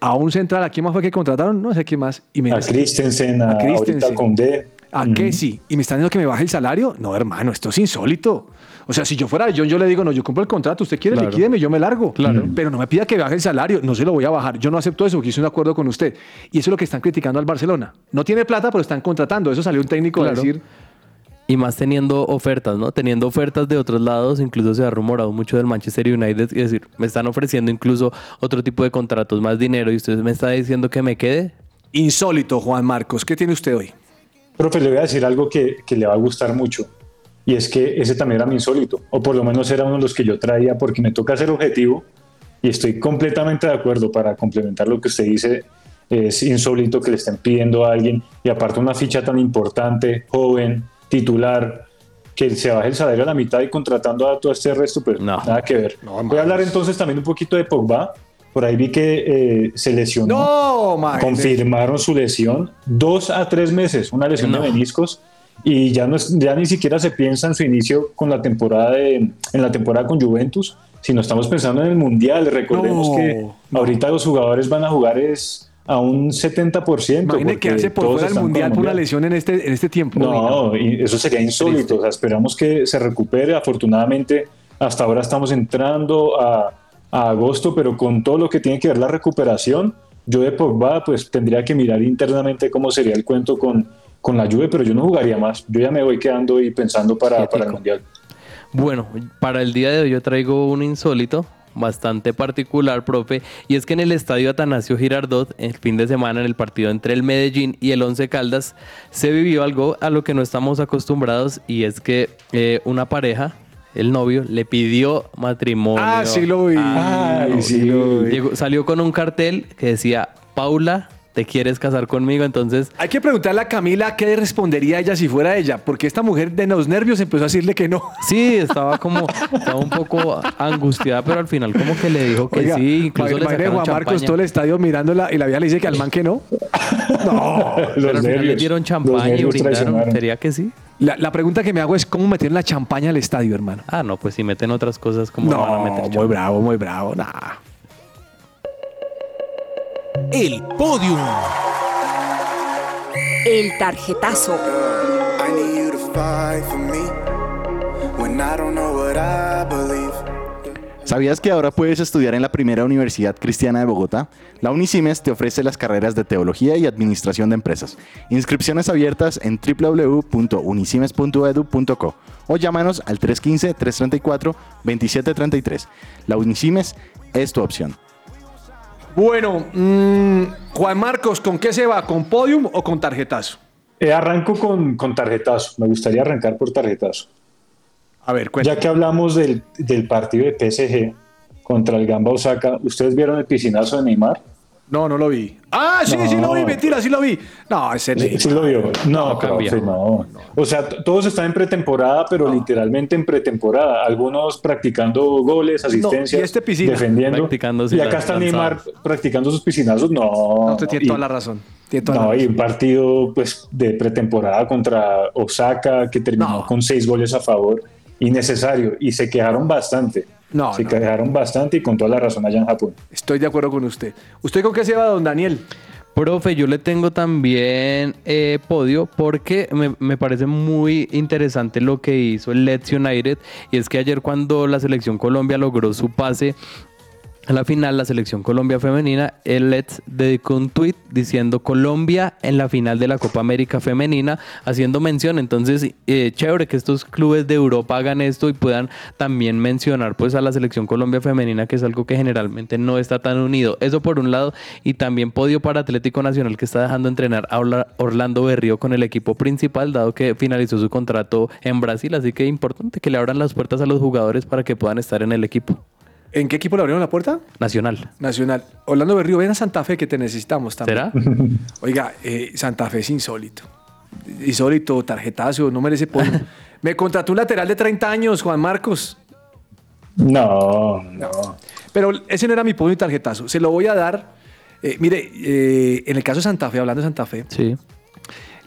a un central. ¿A quién más fue que contrataron? No sé quién más. Y me A Christensen, a, ahorita con D. ¿A qué sí? ¿Y me están diciendo que me baje el salario? No, hermano, esto es insólito. O sea, si yo fuera John, yo le digo, no, yo compro el contrato, usted quiere, Claro. liquídeme, yo me largo. Claro. Pero no me pida que baje el salario, no se lo voy a bajar. Yo no acepto eso, porque hice un acuerdo con usted. Y eso es lo que están criticando al Barcelona. No tiene plata, pero están contratando. Eso salió un técnico Claro. a decir, Y más teniendo ofertas, ¿no? Teniendo ofertas de otros lados, incluso se ha rumorado mucho del Manchester United, es decir, me están ofreciendo incluso otro tipo de contratos, más dinero, y usted me está diciendo que me quede. insólito, Juan Marcos. ¿Qué tiene usted hoy? Profe, le voy a decir algo que, que le va a gustar mucho. Y es que ese también era mi insólito. O por lo menos era uno de los que yo traía porque me toca ser objetivo. Y estoy completamente de acuerdo para complementar lo que usted dice. Es insólito que le estén pidiendo a alguien. Y aparte una ficha tan importante, joven, titular, que se baje el salario a la mitad y contratando a todo este resto, pues nada que ver. Voy a hablar entonces también un poquito de Pogba. Por ahí vi que eh, se lesionó. No, man. Confirmaron su lesión. Dos a tres meses, una lesión No. de meniscos. Y ya, no es- ya ni siquiera se piensa en su inicio con la temporada de- en la temporada con Juventus, sino estamos pensando en el Mundial. Recordemos No, que ahorita los jugadores van a jugar es a un 70%. Imagine porque quedarse por fuera del mundial por una lesión en este, en este tiempo. No, y eso sería insólito. O sea, esperamos que se recupere. Afortunadamente, hasta ahora estamos entrando a, a agosto, pero con todo lo que tiene que ver la recuperación, yo de Pogba, pues tendría que mirar internamente cómo sería el cuento con, con la Juve, pero yo no jugaría más. Yo ya me voy quedando y pensando para, para el Mundial. Bueno, para el día de hoy yo traigo un insólito bastante particular, profe, y es que en el estadio Atanasio Girardot, el fin de semana en el partido entre el Medellín y el Once Caldas, se vivió algo a lo que no estamos acostumbrados y es que eh, una pareja, el novio, le pidió matrimonio. Ah, sí lo vi. Ah, Ay, sí lo vi. Llegó- salió con un cartel que decía, Paula, ¿te quieres casar conmigo? Entonces, Hay que preguntarle a Camila qué respondería ella si fuera ella, porque esta mujer de los nervios empezó a decirle que no. Sí, estaba como, estaba un poco angustiada, pero al final como que le dijo que Oiga, sí, incluso le sacaron Juan Marcos todo el estadio mirándola y la vieja le dice que al man que no. <laughs> No. Pero al final le dieron champaña y brindaron. ¿Sería que sí? La, la pregunta que me hago es cómo meter la champaña al estadio, hermano. Ah, no, pues si meten otras cosas como van a meter muy bravo, muy bravo. Nah. El podium. El tarjetazo. I need you to fight for me when I don't know what I believe. ¿Sabías que ahora puedes estudiar en la primera universidad cristiana de Bogotá? La Unicimes te ofrece las carreras de Teología y Administración de Empresas. Inscripciones abiertas en www.unicimes.edu.co o llámanos al 315-334-2733. La Unicimes es tu opción. Bueno, mm, Juan Marcos, ¿con qué se va? ¿Con podium o con tarjetazo? Eh, arranco con, con tarjetazo. Me gustaría arrancar por tarjetazo. A ver, Ya que hablamos del, del partido de PSG contra el Gamba Osaka, ¿ustedes vieron el piscinazo de Neymar? No, no lo vi. Ah, sí, sí lo vi, mentira, sí lo vi. No, ese Sí, sí lo vio. No, No, profe, cambia. no. O sea, todos están en pretemporada, pero literalmente en pretemporada. Algunos practicando goles, asistencias, y este piscina. defendiendo. Y acá está Neymar practicando sus piscinazos. No, No, usted tiene y- toda la razón. Tiene toda la no, y un partido pues, de pretemporada contra Osaka que terminó con seis goles a favor. Innecesario. Y se quejaron bastante. No, se no. quejaron bastante y con toda la razón allá en Japón. Estoy de acuerdo con usted. ¿Usted con qué se va, don Daniel? Profe, yo le tengo también eh, podio porque me, me parece muy interesante lo que hizo el Leeds United y es que ayer cuando la selección Colombia logró su pase a la final, la selección Colombia femenina, el Leeds dedicó un tweet diciendo Colombia en la final de la Copa América femenina, haciendo mención. Entonces, eh, chévere que estos clubes de Europa hagan esto y puedan también mencionar pues a la selección Colombia femenina, que es algo que generalmente no está tan unido. Eso por un lado, y también podio para Atlético Nacional que está dejando entrenar a Orla- Orlando Berrío con el equipo principal, dado que finalizó su contrato en Brasil. Así que importante que le abran las puertas a los jugadores para que puedan estar en el equipo. ¿En qué equipo le abrieron la puerta? Nacional. Nacional. Orlando Berrío, ven a Santa Fe que te necesitamos también. ¿Será? <laughs> Oiga, eh, Santa Fe es insólito. Insólito, tarjetazo, no merece podio. <laughs> Me contrató un lateral de 30 años, Juan Marcos. No, no. Pero ese no era mi podio y tarjetazo. Se lo voy a dar. Eh, mire, eh, en el caso de Santa Fe, hablando de Santa Fe, Sí.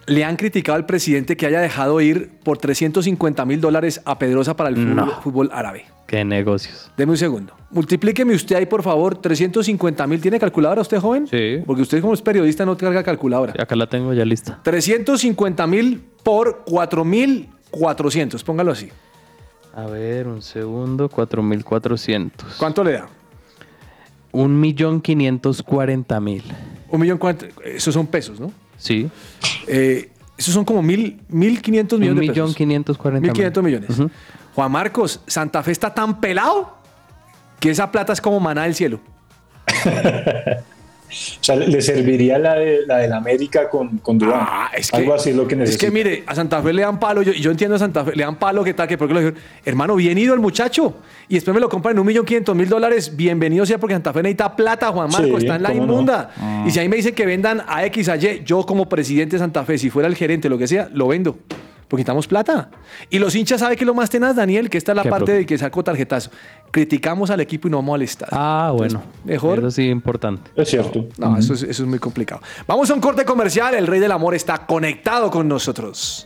Le han criticado al presidente que haya dejado ir por 350 mil dólares a Pedrosa para el fútbol, No. fútbol árabe. Qué negocios. Deme un segundo. Multiplíqueme usted ahí, por favor, 350 mil. ¿Tiene calculadora usted, joven? Sí. Porque usted como es periodista no carga calculadora. Acá la tengo ya lista. 350 mil por 4 mil 400. Póngalo así. A ver, un segundo, 4.400. ¿Cuánto le da? Un millón quinientos cuarenta mil. Un millón cuánto. Esos son pesos, ¿no? Sí. Eh, esos son como mil, mil quinientos Un millones de millón pesos. quinientos cuarenta Mil mil. quinientos millones. Juan Marcos, Santa Fe está tan pelado que esa plata es como maná del cielo. <laughs> O sea, le serviría la de la del América con, con Duván. Ah, es que- Algo así es lo que Es necesita. que mire, a Santa Fe le dan palo, yo, yo entiendo a Santa Fe, le dan palo, que tal, que porque lo dijeron, hermano, bien ido el muchacho, y después me lo compran en un millón quinientos mil dólares, bienvenido sea, porque Santa Fe necesita plata, Juan Marco, Sí, está en la no. inmunda. Ah. Y si ahí me dicen que vendan a X, a Y, yo como presidente de Santa Fe, si fuera el gerente, lo que sea, lo vendo. Porque necesitamos plata. Y los hinchas saben que lo más tenaz, Daniel, que esta es la ¿Qué, parte profe? de que saco tarjetazo. Criticamos al equipo y no vamos al estadio. Ah, bueno. mejor. Eso sí, importante. Es cierto. No, eso, es, eso es muy complicado. Vamos a un corte comercial. El Rey del Amor está conectado con nosotros.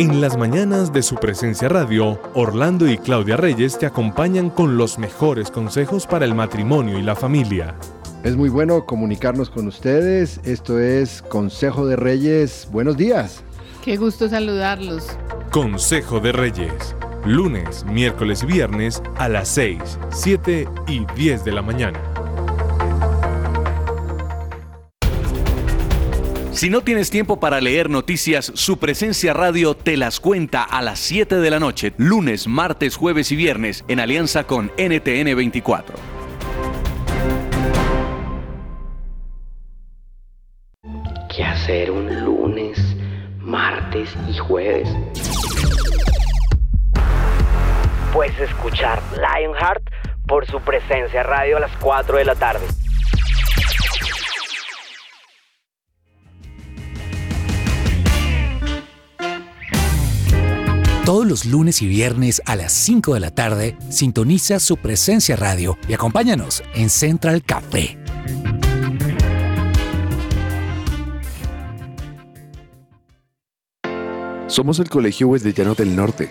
En las mañanas de su presencia radio, Orlando y Claudia Reyes te acompañan con los mejores consejos para el matrimonio y la familia. Es muy bueno comunicarnos con ustedes. Esto es Consejo de Reyes. Buenos días. Qué gusto saludarlos. Consejo de Reyes, lunes, miércoles y viernes a las 6, 7 y 10 de la mañana. Si no tienes tiempo para leer noticias, su presencia radio te las cuenta a las 7 de la noche, lunes, martes, jueves y viernes, en alianza con NTN 24. ¿Qué hacer un lunes, martes y jueves? Pues escuchar Lionheart por su presencia radio a las 4 de la tarde. Todos los lunes y viernes a las 5 de la tarde, sintoniza su presencia radio y acompáñanos en Central Café. Somos el Colegio Wesleyano del Norte.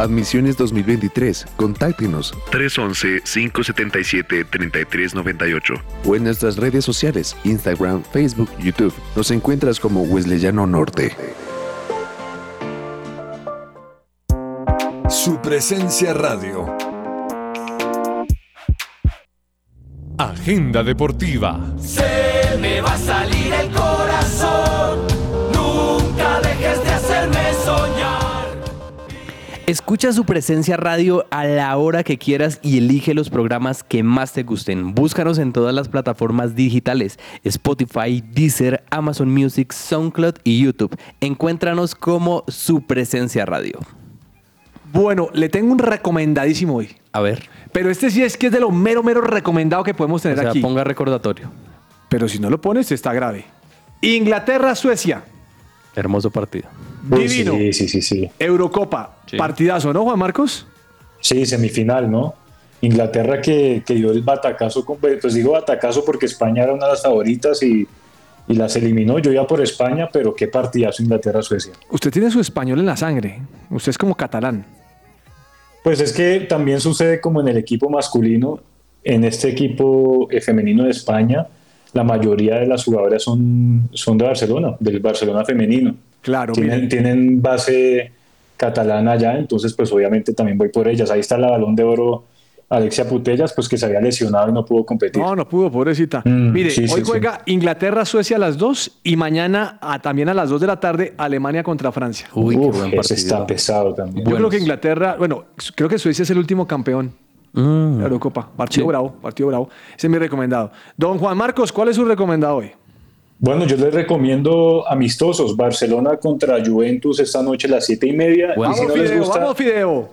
Admisiones 2023. Contáctenos 311-577-3398 o en nuestras redes sociales, Instagram, Facebook, YouTube. Nos encuentras como Wesleyano Norte. Su presencia radio. Agenda deportiva. Se me va a salir el corazón. Escucha su presencia radio a la hora que quieras y elige los programas que más te gusten. Búscanos en todas las plataformas digitales: Spotify, Deezer, Amazon Music, SoundCloud y YouTube. Encuéntranos como su presencia radio. Bueno, le tengo un recomendadísimo hoy. A ver. Pero este sí es que es de lo mero, mero recomendado que podemos tener O sea, aquí. ponga recordatorio. Pero si no lo pones, está grave. Inglaterra-Suecia. Hermoso partido. Divino. Sí, sí, sí, sí. Eurocopa. Partidazo, ¿no, Juan Marcos? Sí, semifinal, ¿no? Inglaterra que, que dio el batacazo, con- pues digo batacazo porque España era una de las favoritas y, y las eliminó. Yo iba por España, pero qué partidazo Inglaterra-Suecia. Usted tiene su español en la sangre. Usted es como catalán. Pues es que también sucede como en el equipo masculino, en este equipo eh, femenino de España, la mayoría de las jugadoras son, son de Barcelona, del Barcelona femenino. Claro, tienen, base catalana allá, entonces pues obviamente también voy por ellas. Ahí está la balón de oro Alexia Putellas, pues que se había lesionado y no pudo competir. No, no pudo, pobrecita. Mm, Mire, sí, hoy sí. juega Inglaterra-Suecia a las 2 y mañana a- también a las 2 de la tarde Alemania contra Francia. Uy, qué ese está pesado también. Yo creo que Inglaterra, bueno, creo que Suecia es el último campeón Mm. de la Eurocopa. Partido Sí. bravo, partido bravo. Ese es mi recomendado. Don Juan Marcos, ¿cuál es su recomendado hoy? Bueno, yo les recomiendo amistosos. Barcelona contra Juventus esta noche a las siete y media. Y Vamos, si no les Fideo, gusta, vamos, Fideo.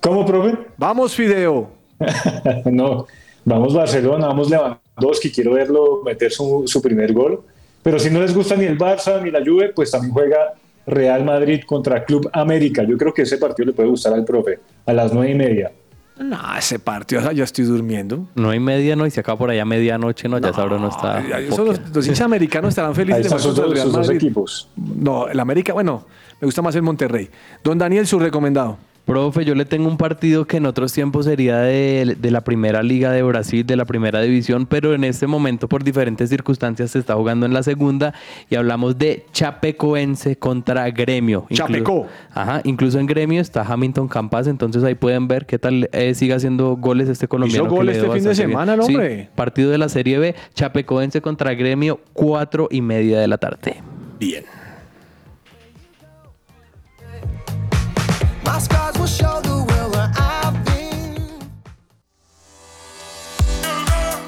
¿Cómo, profe? Vamos, Fideo. <laughs> no, vamos Barcelona, vamos Lewandowski, quiero verlo meter su, su primer gol. Pero si no les gusta ni el Barça ni la Juve, pues también juega Real Madrid contra Club América. Yo creo que ese partido le puede gustar al profe a las nueve y media. No, ese partido, o sea, yo estoy durmiendo. No hay media, ¿no? Y se acaba por allá medianoche, ¿no? Ya hora no está. Eso los, los hinchas americanos estarán felices Ahí de sus dos, dos equipos. No, el América, bueno, me gusta más el Monterrey. Don Daniel, su recomendado. Profe, yo le tengo un partido que en otros tiempos sería de, de la primera liga de Brasil, de la primera división, pero en este momento por diferentes circunstancias se está jugando en la segunda y hablamos de Chapecoense contra Gremio. Chapecó. Ajá, incluso en Gremio está Hamilton Campas, entonces ahí pueden ver qué tal eh, sigue haciendo goles este colombiano. gol que le este fin de semana, el Sí, hombre. partido de la Serie B, Chapecoense contra Gremio, cuatro y media de la tarde. Bien.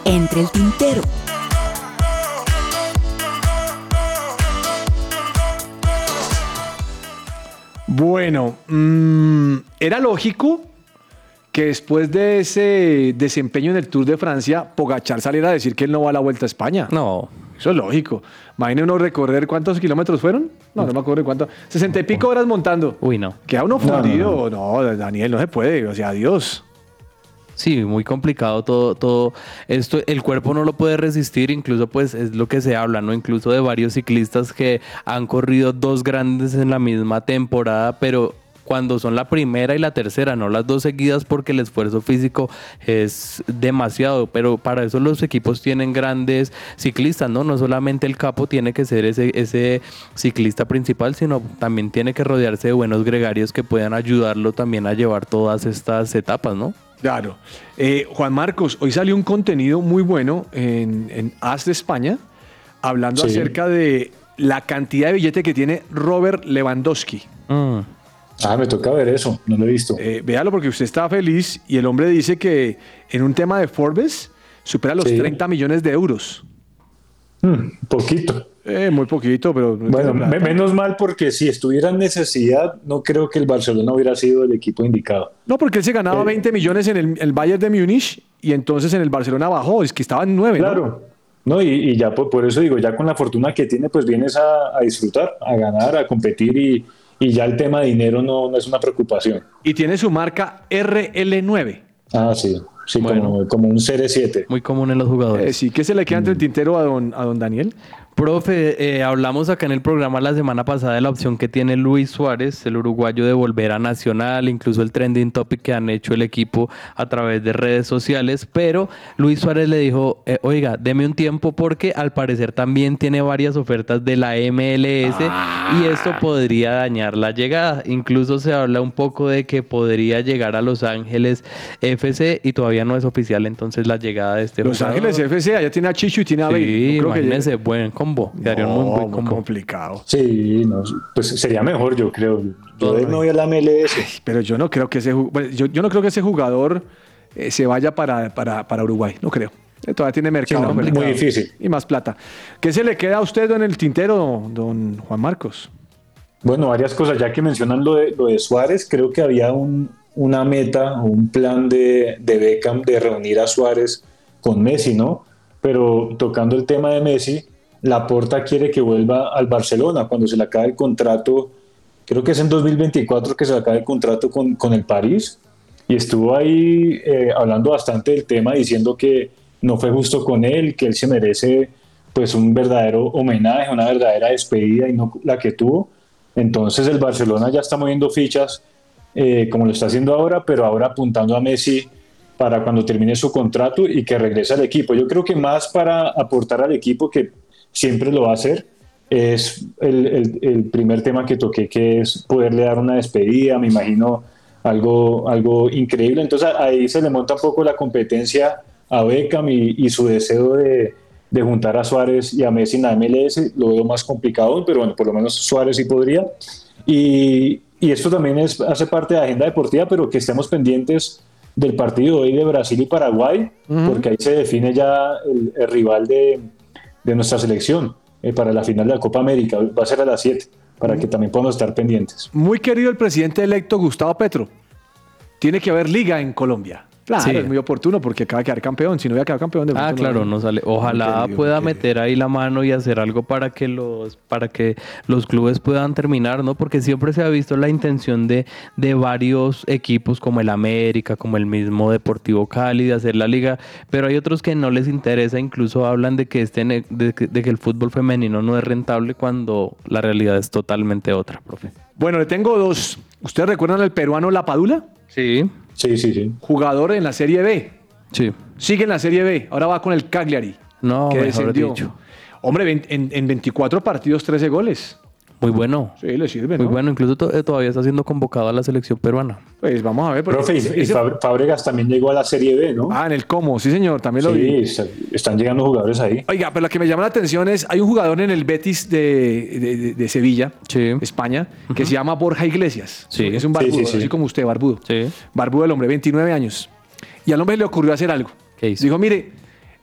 Entre el tintero. Bueno, mm, era lógico que después de ese desempeño en el Tour de Francia, Pogachar saliera a decir que él no va a la Vuelta a España. No. Eso es lógico. Imagine uno recorrer cuántos kilómetros fueron. No, no me acuerdo de cuánto. Sesenta y pico horas montando. Uy, no. Queda uno No, no, fundido. No, Daniel, no se puede. O sea, adiós. Sí, muy complicado todo, todo esto. El cuerpo no lo puede resistir, incluso pues es lo que se habla, ¿no? Incluso de varios ciclistas que han corrido dos grandes en la misma temporada, pero cuando son la primera y la tercera, no las dos seguidas porque el esfuerzo físico es demasiado, pero para eso los equipos tienen grandes ciclistas, ¿no? No solamente el capo tiene que ser ese, ese ciclista principal, sino también tiene que rodearse de buenos gregarios que puedan ayudarlo también a llevar todas estas etapas, ¿no? Claro. Eh, Juan Marcos, hoy salió un contenido muy bueno en, en As de España, hablando Sí. acerca de la cantidad de billete que tiene Robert Lewandowski. Ah, me toca ver eso, no lo he visto. Eh, véalo porque usted está feliz y el hombre dice que en un tema de Forbes supera los Sí. 30 millones de euros. Hmm, poquito. Eh, muy poquito, pero... Bueno, me- menos mal porque si estuviera en necesidad, no creo que el Barcelona hubiera sido el equipo indicado. No, porque él se ganaba 20 millones en el, el Bayern de Múnich y entonces en el Barcelona bajó, es que estaba en 9. Claro. No, y, y ya por, por eso digo, ya con la fortuna que tiene, pues vienes a, a disfrutar, a ganar, a competir y, y ya el tema de dinero no, no es una preocupación. Y tiene su marca RL9. Ah, sí, sí, como, como un CR7. Muy común en los jugadores. Eh, sí, ¿qué se le queda entre el tintero a don, a don Daniel? Profe, eh, hablamos acá en el programa la semana pasada de la opción que tiene Luis Suárez, el uruguayo, de volver a Nacional, incluso el trending topic que han hecho el equipo a través de redes sociales, pero Luis Suárez le dijo, eh, oiga, deme un tiempo porque al parecer también tiene varias ofertas de la MLS y esto podría dañar la llegada. Incluso se habla un poco de que podría llegar a Los Ángeles FC y todavía no es oficial entonces la llegada de este Los jugador. Ángeles FC, allá tiene a Chicho y tiene a Bale. Sí, No creo que imagínense, llegue. Combo. Quedaría un muy muy complicado. Sí, no, pues sería mejor, yo creo. Yo de no voy a la MLS. Pero yo no creo que ese, bueno, yo, yo no creo que ese jugador eh, se vaya para, para, para Uruguay. No creo. Eh, Todavía tiene mercado. no, muy difícil. Y más plata. ¿Qué se le queda a usted en el tintero, don Juan Marcos? Bueno, varias cosas. Ya que mencionan lo de, lo de Suárez, creo que había un, una meta, un plan de, de Beckham de reunir a Suárez con Messi, ¿no? Pero tocando el tema de Messi, Laporta quiere que vuelva al Barcelona cuando se le acabe el contrato. Creo que es en 2024 que se le acabe el contrato con, con el París. Y estuvo ahí eh, hablando bastante del tema, diciendo que no fue justo con él, que él se merece pues un verdadero homenaje, una verdadera despedida y no la que tuvo. Entonces el Barcelona ya está moviendo fichas eh, como lo está haciendo ahora, pero ahora apuntando a Messi para cuando termine su contrato y que regrese al equipo. Yo creo que más para aportar al equipo, que siempre lo va a hacer, es el, el- el primer tema que toqué, que es poderle dar una despedida, me imagino algo, algo increíble. Entonces ahí se le monta un poco la competencia a Beckham y, y su deseo de, de juntar a Suárez y a Messi en la MLS. Lo veo más complicado, pero bueno, por lo menos Suárez sí podría. Y, y esto también es, hace parte de la agenda deportiva, pero que estemos pendientes del partido hoy de Brasil y Paraguay, porque ahí se define ya el, el rival de, de nuestra selección eh, para la final de la Copa América. Va a ser a las 7, para que también podamos estar pendientes. Muy querido el presidente electo Gustavo Petro. Tiene que haber liga en Colombia. Claro, Sí. es muy oportuno porque acaba de quedar campeón. Si no hubiera quedado campeón de Ah, claro, no sale. Ojalá pueda meter ahí la mano y hacer algo para que los para que los clubes puedan terminar, ¿no? Porque siempre se ha visto la intención de, de varios equipos como el América, como el mismo Deportivo Cali de hacer la liga, pero hay otros que no les interesa, incluso hablan de que este de que, de que el fútbol femenino no es rentable cuando la realidad es totalmente otra, profe. Bueno, le tengo dos. ¿Ustedes recuerdan al peruano Lapadula? Sí. Sí, sí, sí. Jugador en la Serie B. Sí. Sigue en la Serie B. Ahora va con el Cagliari. No, que mejor descendió. dicho. Hombre, en, en 24 partidos, 13 goles. Muy bueno. Sí, le sirve, Muy ¿no? bueno, incluso to- eh, todavía está siendo convocado a la selección peruana. Pues vamos a ver. Profe, y, Fábregas también llegó a la Serie B, ¿no? Ah, en el Como, sí señor, también lo vi. Sí, están llegando jugadores ahí. Oiga, pero lo que me llama la atención es, hay un jugador en el Betis de, de- de- de Sevilla, España, que se llama Borja Iglesias. Sí. Es un Sí, barbudo, sí, sí. así como usted, barbudo. Barbudo el hombre, 29 años. Y al hombre le ocurrió hacer algo. Dijo, mire,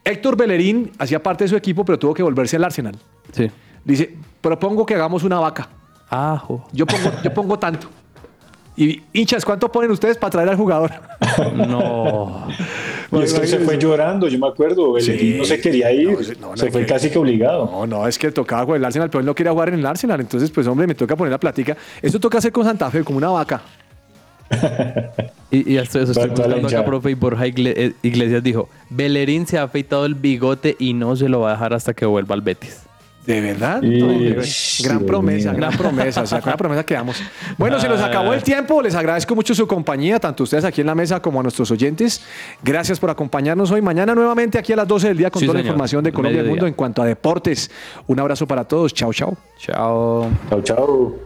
Héctor Bellerín hacía parte de su equipo, pero tuvo que volverse al Arsenal. Sí. Dice, propongo que hagamos una vaca. Ajo. Yo pongo, yo pongo tanto. Y hinchas, ¿cuánto ponen ustedes para traer al jugador? <laughs> No. Y es que él se fue llorando, yo me acuerdo. Bellerín no se quería ir, se fue casi que obligado. No, no, es que tocaba con el Arsenal, pero él no quería jugar en el Arsenal. Entonces, pues, hombre, me toca poner la platica. Esto toca hacer con Santa Fe, como una vaca. <laughs> Y, y esto, eso estoy buscando acá, profe, y Borja eh, Iglesias dijo, Bellerín se ha afeitado el bigote y no se lo va a dejar hasta que vuelva al Betis. ¿De verdad? Y- gran promesa, gran promesa. O sea, con la promesa quedamos. Bueno, se nos acabó el tiempo. Les agradezco mucho su compañía, tanto a ustedes aquí en la mesa como a nuestros oyentes. Gracias por acompañarnos hoy. Mañana nuevamente aquí a las 12 del día con Sí, toda la información de Colombia y el mundo en cuanto a deportes. Un abrazo para todos. Chao, chao. Chao. Chao, chao.